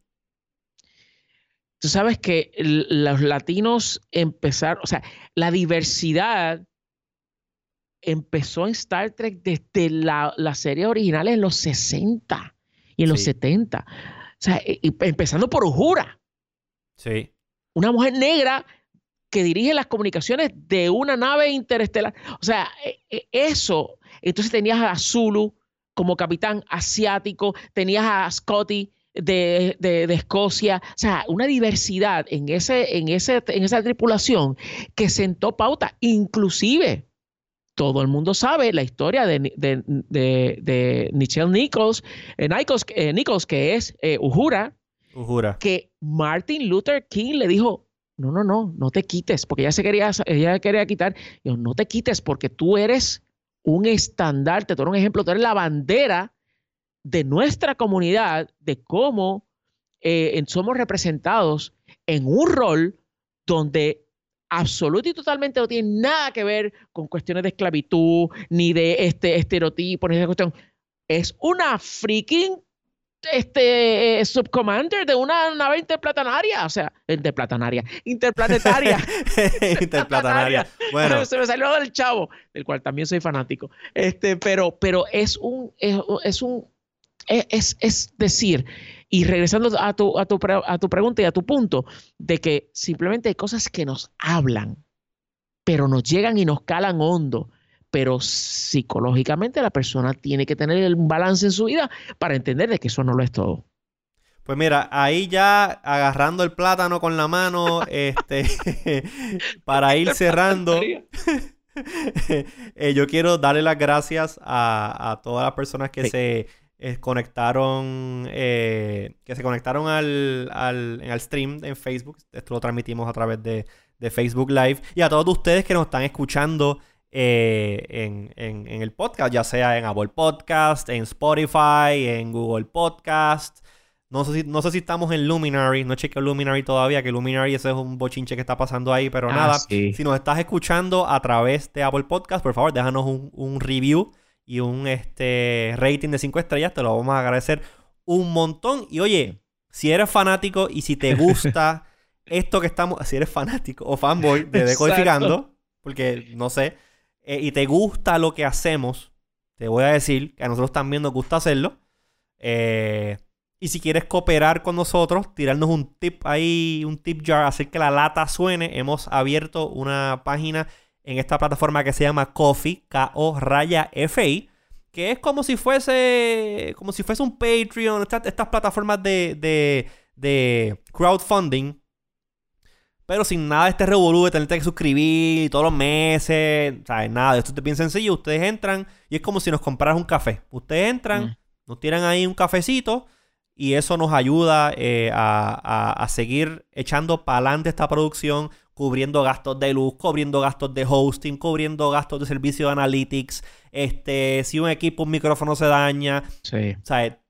Speaker 2: Tú sabes que los latinos empezaron, o sea, la diversidad empezó en Star Trek desde la, la serie original en los 60 y en los 70. O sea, empezando por Uhura.
Speaker 1: Sí.
Speaker 2: Una mujer negra que dirige las comunicaciones de una nave interestelar. O sea, e, e, eso. Entonces tenías a Zulu como capitán asiático, tenías a Scotty de, de, Escocia, o sea, una diversidad en, ese, en, ese, en esa tripulación que sentó pauta, inclusive todo el mundo sabe la historia de, de, de, Nichelle Nichols, eh, eh, Nichols, que es eh, Uhura,
Speaker 1: Uhura,
Speaker 2: que Martin Luther King le dijo, no, no, no, no te quites, porque ella se quería, ella quería quitar, yo, no te quites porque tú eres un estandarte, tú eres un ejemplo, tú eres la bandera de nuestra comunidad, de cómo somos representados en un rol donde absoluto y totalmente no tiene nada que ver con cuestiones de esclavitud, ni de este estereotipo, ni de esa cuestión. Es una freaking este subcommander de una nave interplatanaria, o sea, interplatanaria, interplanetaria.
Speaker 1: interplanetaria. Bueno,
Speaker 2: se me salió del chavo, del cual también soy fanático. Este, pero, pero es un, es, un, es, es decir, y regresando a tu, a, tu, a tu pregunta y a tu punto, de que simplemente hay cosas que nos hablan, pero nos llegan y nos calan hondo. Pero psicológicamente la persona tiene que tener un balance en su vida para entender de que eso no lo es todo.
Speaker 1: Pues mira, ahí ya agarrando el plátano con la mano, este, para ir cerrando, eh, yo quiero darle las gracias a, todas las personas que se eh, conectaron, eh, que se conectaron al, al, stream en Facebook. Esto lo transmitimos a través de, Facebook Live. Y a todos ustedes que nos están escuchando eh, en, en, el podcast, ya sea en Apple Podcast, en Spotify, en Google Podcast. No sé, si, no sé si estamos en Luminary, no chequeo Luminary todavía, que Luminary ese es un bochinche que está pasando ahí, pero ah, nada, si nos estás escuchando a través de Apple Podcast, por favor, déjanos un, un review y un este, rating de 5 estrellas, te lo vamos a agradecer un montón. Y oye, si eres fanático y si te gusta esto que estamos, si eres fanático o fanboy de Decodificando, porque no sé, eh, y te gusta lo que hacemos, te voy a decir que a nosotros también nos gusta hacerlo. Eh, y si quieres cooperar con nosotros, tirarnos un tip ahí, un tip jar, hacer que la lata suene, hemos abierto una página en esta plataforma que se llama Coffee, K-O raya F-I, que es como si fuese, como si fuese un Patreon, estas, plataformas de, de, crowdfunding, pero sin nada de este revolú de tener que suscribir todos los meses, ¿sabes? Nada de esto es bien sencillo. Ustedes entran y es como si nos compraras un café. Ustedes entran, mm. nos tiran ahí un cafecito y eso nos ayuda eh, a, a, seguir echando para adelante esta producción cubriendo gastos de luz, cubriendo gastos de hosting, cubriendo gastos de servicio de analytics, este, si un equipo, un micrófono se daña,
Speaker 2: sí.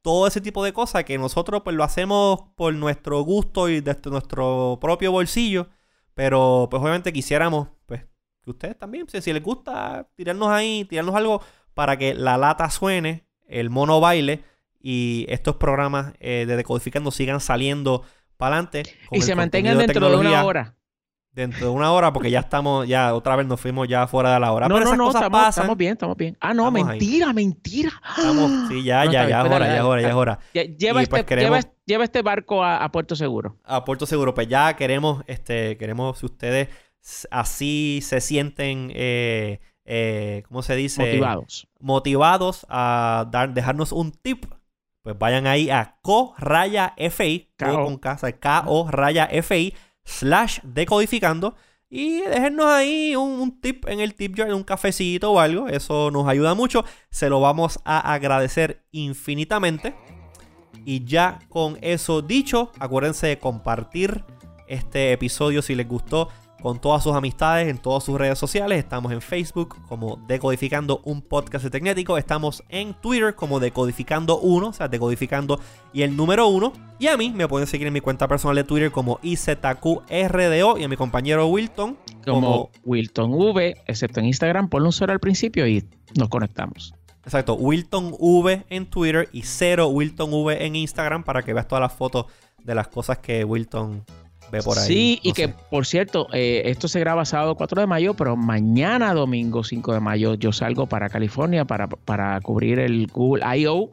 Speaker 1: todo ese tipo de cosas que nosotros pues lo hacemos por nuestro gusto y desde nuestro propio bolsillo, pero pues obviamente quisiéramos pues que ustedes también, si les gusta, tirarnos ahí, tirarnos algo para que la lata suene, el mono baile y estos programas eh, de decodificando sigan saliendo para adelante.
Speaker 2: Y se mantengan dentro de una hora
Speaker 1: dentro de una hora porque ya estamos, ya otra vez nos fuimos ya fuera de la hora.
Speaker 2: No, Pero no, no, estamos, estamos, bien, estamos bien. Ah, no, mentira, mentira.
Speaker 1: Estamos, sí, ya, ya, ya, es hora, ya es hora, ya es hora.
Speaker 2: Lleva, este, pues lleva, este barco a, Puerto Seguro.
Speaker 1: A Puerto Seguro, pues ya queremos, este, queremos si ustedes así se sienten, eh, eh, ¿cómo se dice?
Speaker 2: Motivados.
Speaker 1: Motivados a dar, dejarnos un tip. Pues vayan ahí a co raya FI, con casa, K-O raya FI slash decodificando y déjenos ahí un, tip en el tip jar, un cafecito o algo. Eso nos ayuda mucho. Se lo vamos a agradecer infinitamente. Y ya con eso dicho, acuérdense de compartir este episodio si les gustó. Con todas sus amistades en todas sus redes sociales. Estamos en Facebook como Decodificando un podcast de Tecnético. Estamos en Twitter como Decodificando 1, o sea, Decodificando y el número 1. Y a mí me pueden seguir en mi cuenta personal de Twitter como IZQRDO y a mi compañero Wilton
Speaker 2: como, Wilton V, excepto en Instagram, ponle un cero al principio y nos conectamos.
Speaker 1: Exacto, Wilton V en Twitter y cero Wilton V en Instagram para que veas todas las fotos de las cosas que Wilton ve por ahí.
Speaker 2: Sí, y que por cierto, eh, esto se graba sábado 4 de mayo, pero mañana domingo 5 de mayo yo salgo para California para, para cubrir el Google I.O.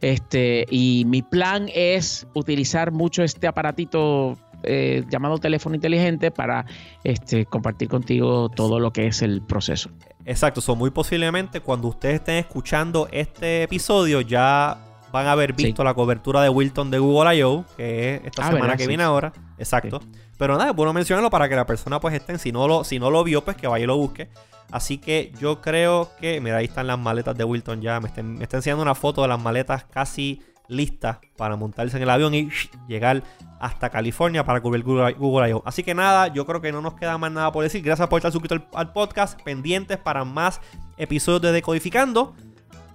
Speaker 2: Este, y mi plan es utilizar mucho este aparatito eh, llamado teléfono inteligente para este, compartir contigo todo lo que es el proceso.
Speaker 1: Exacto, son muy posiblemente cuando ustedes estén escuchando este episodio ya van a haber visto la cobertura de Wilton de Google I.O., que es esta ah, semana que viene ahora. Exacto. Pero nada, es bueno mencionarlo para que la persona pues esté, si no lo, si no lo vio, pues que vaya y lo busque. Así que yo creo que, mira, ahí están las maletas de Wilton ya. Me, me está enseñando una foto de las maletas casi listas para montarse en el avión y llegar hasta California para cubrir Google, Google I.O. Así que nada, yo creo que no nos queda más nada por decir. Gracias por estar suscrito al podcast, pendientes para más episodios de Decodificando.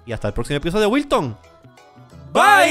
Speaker 1: Y hasta el próximo episodio de Wilton. Bye!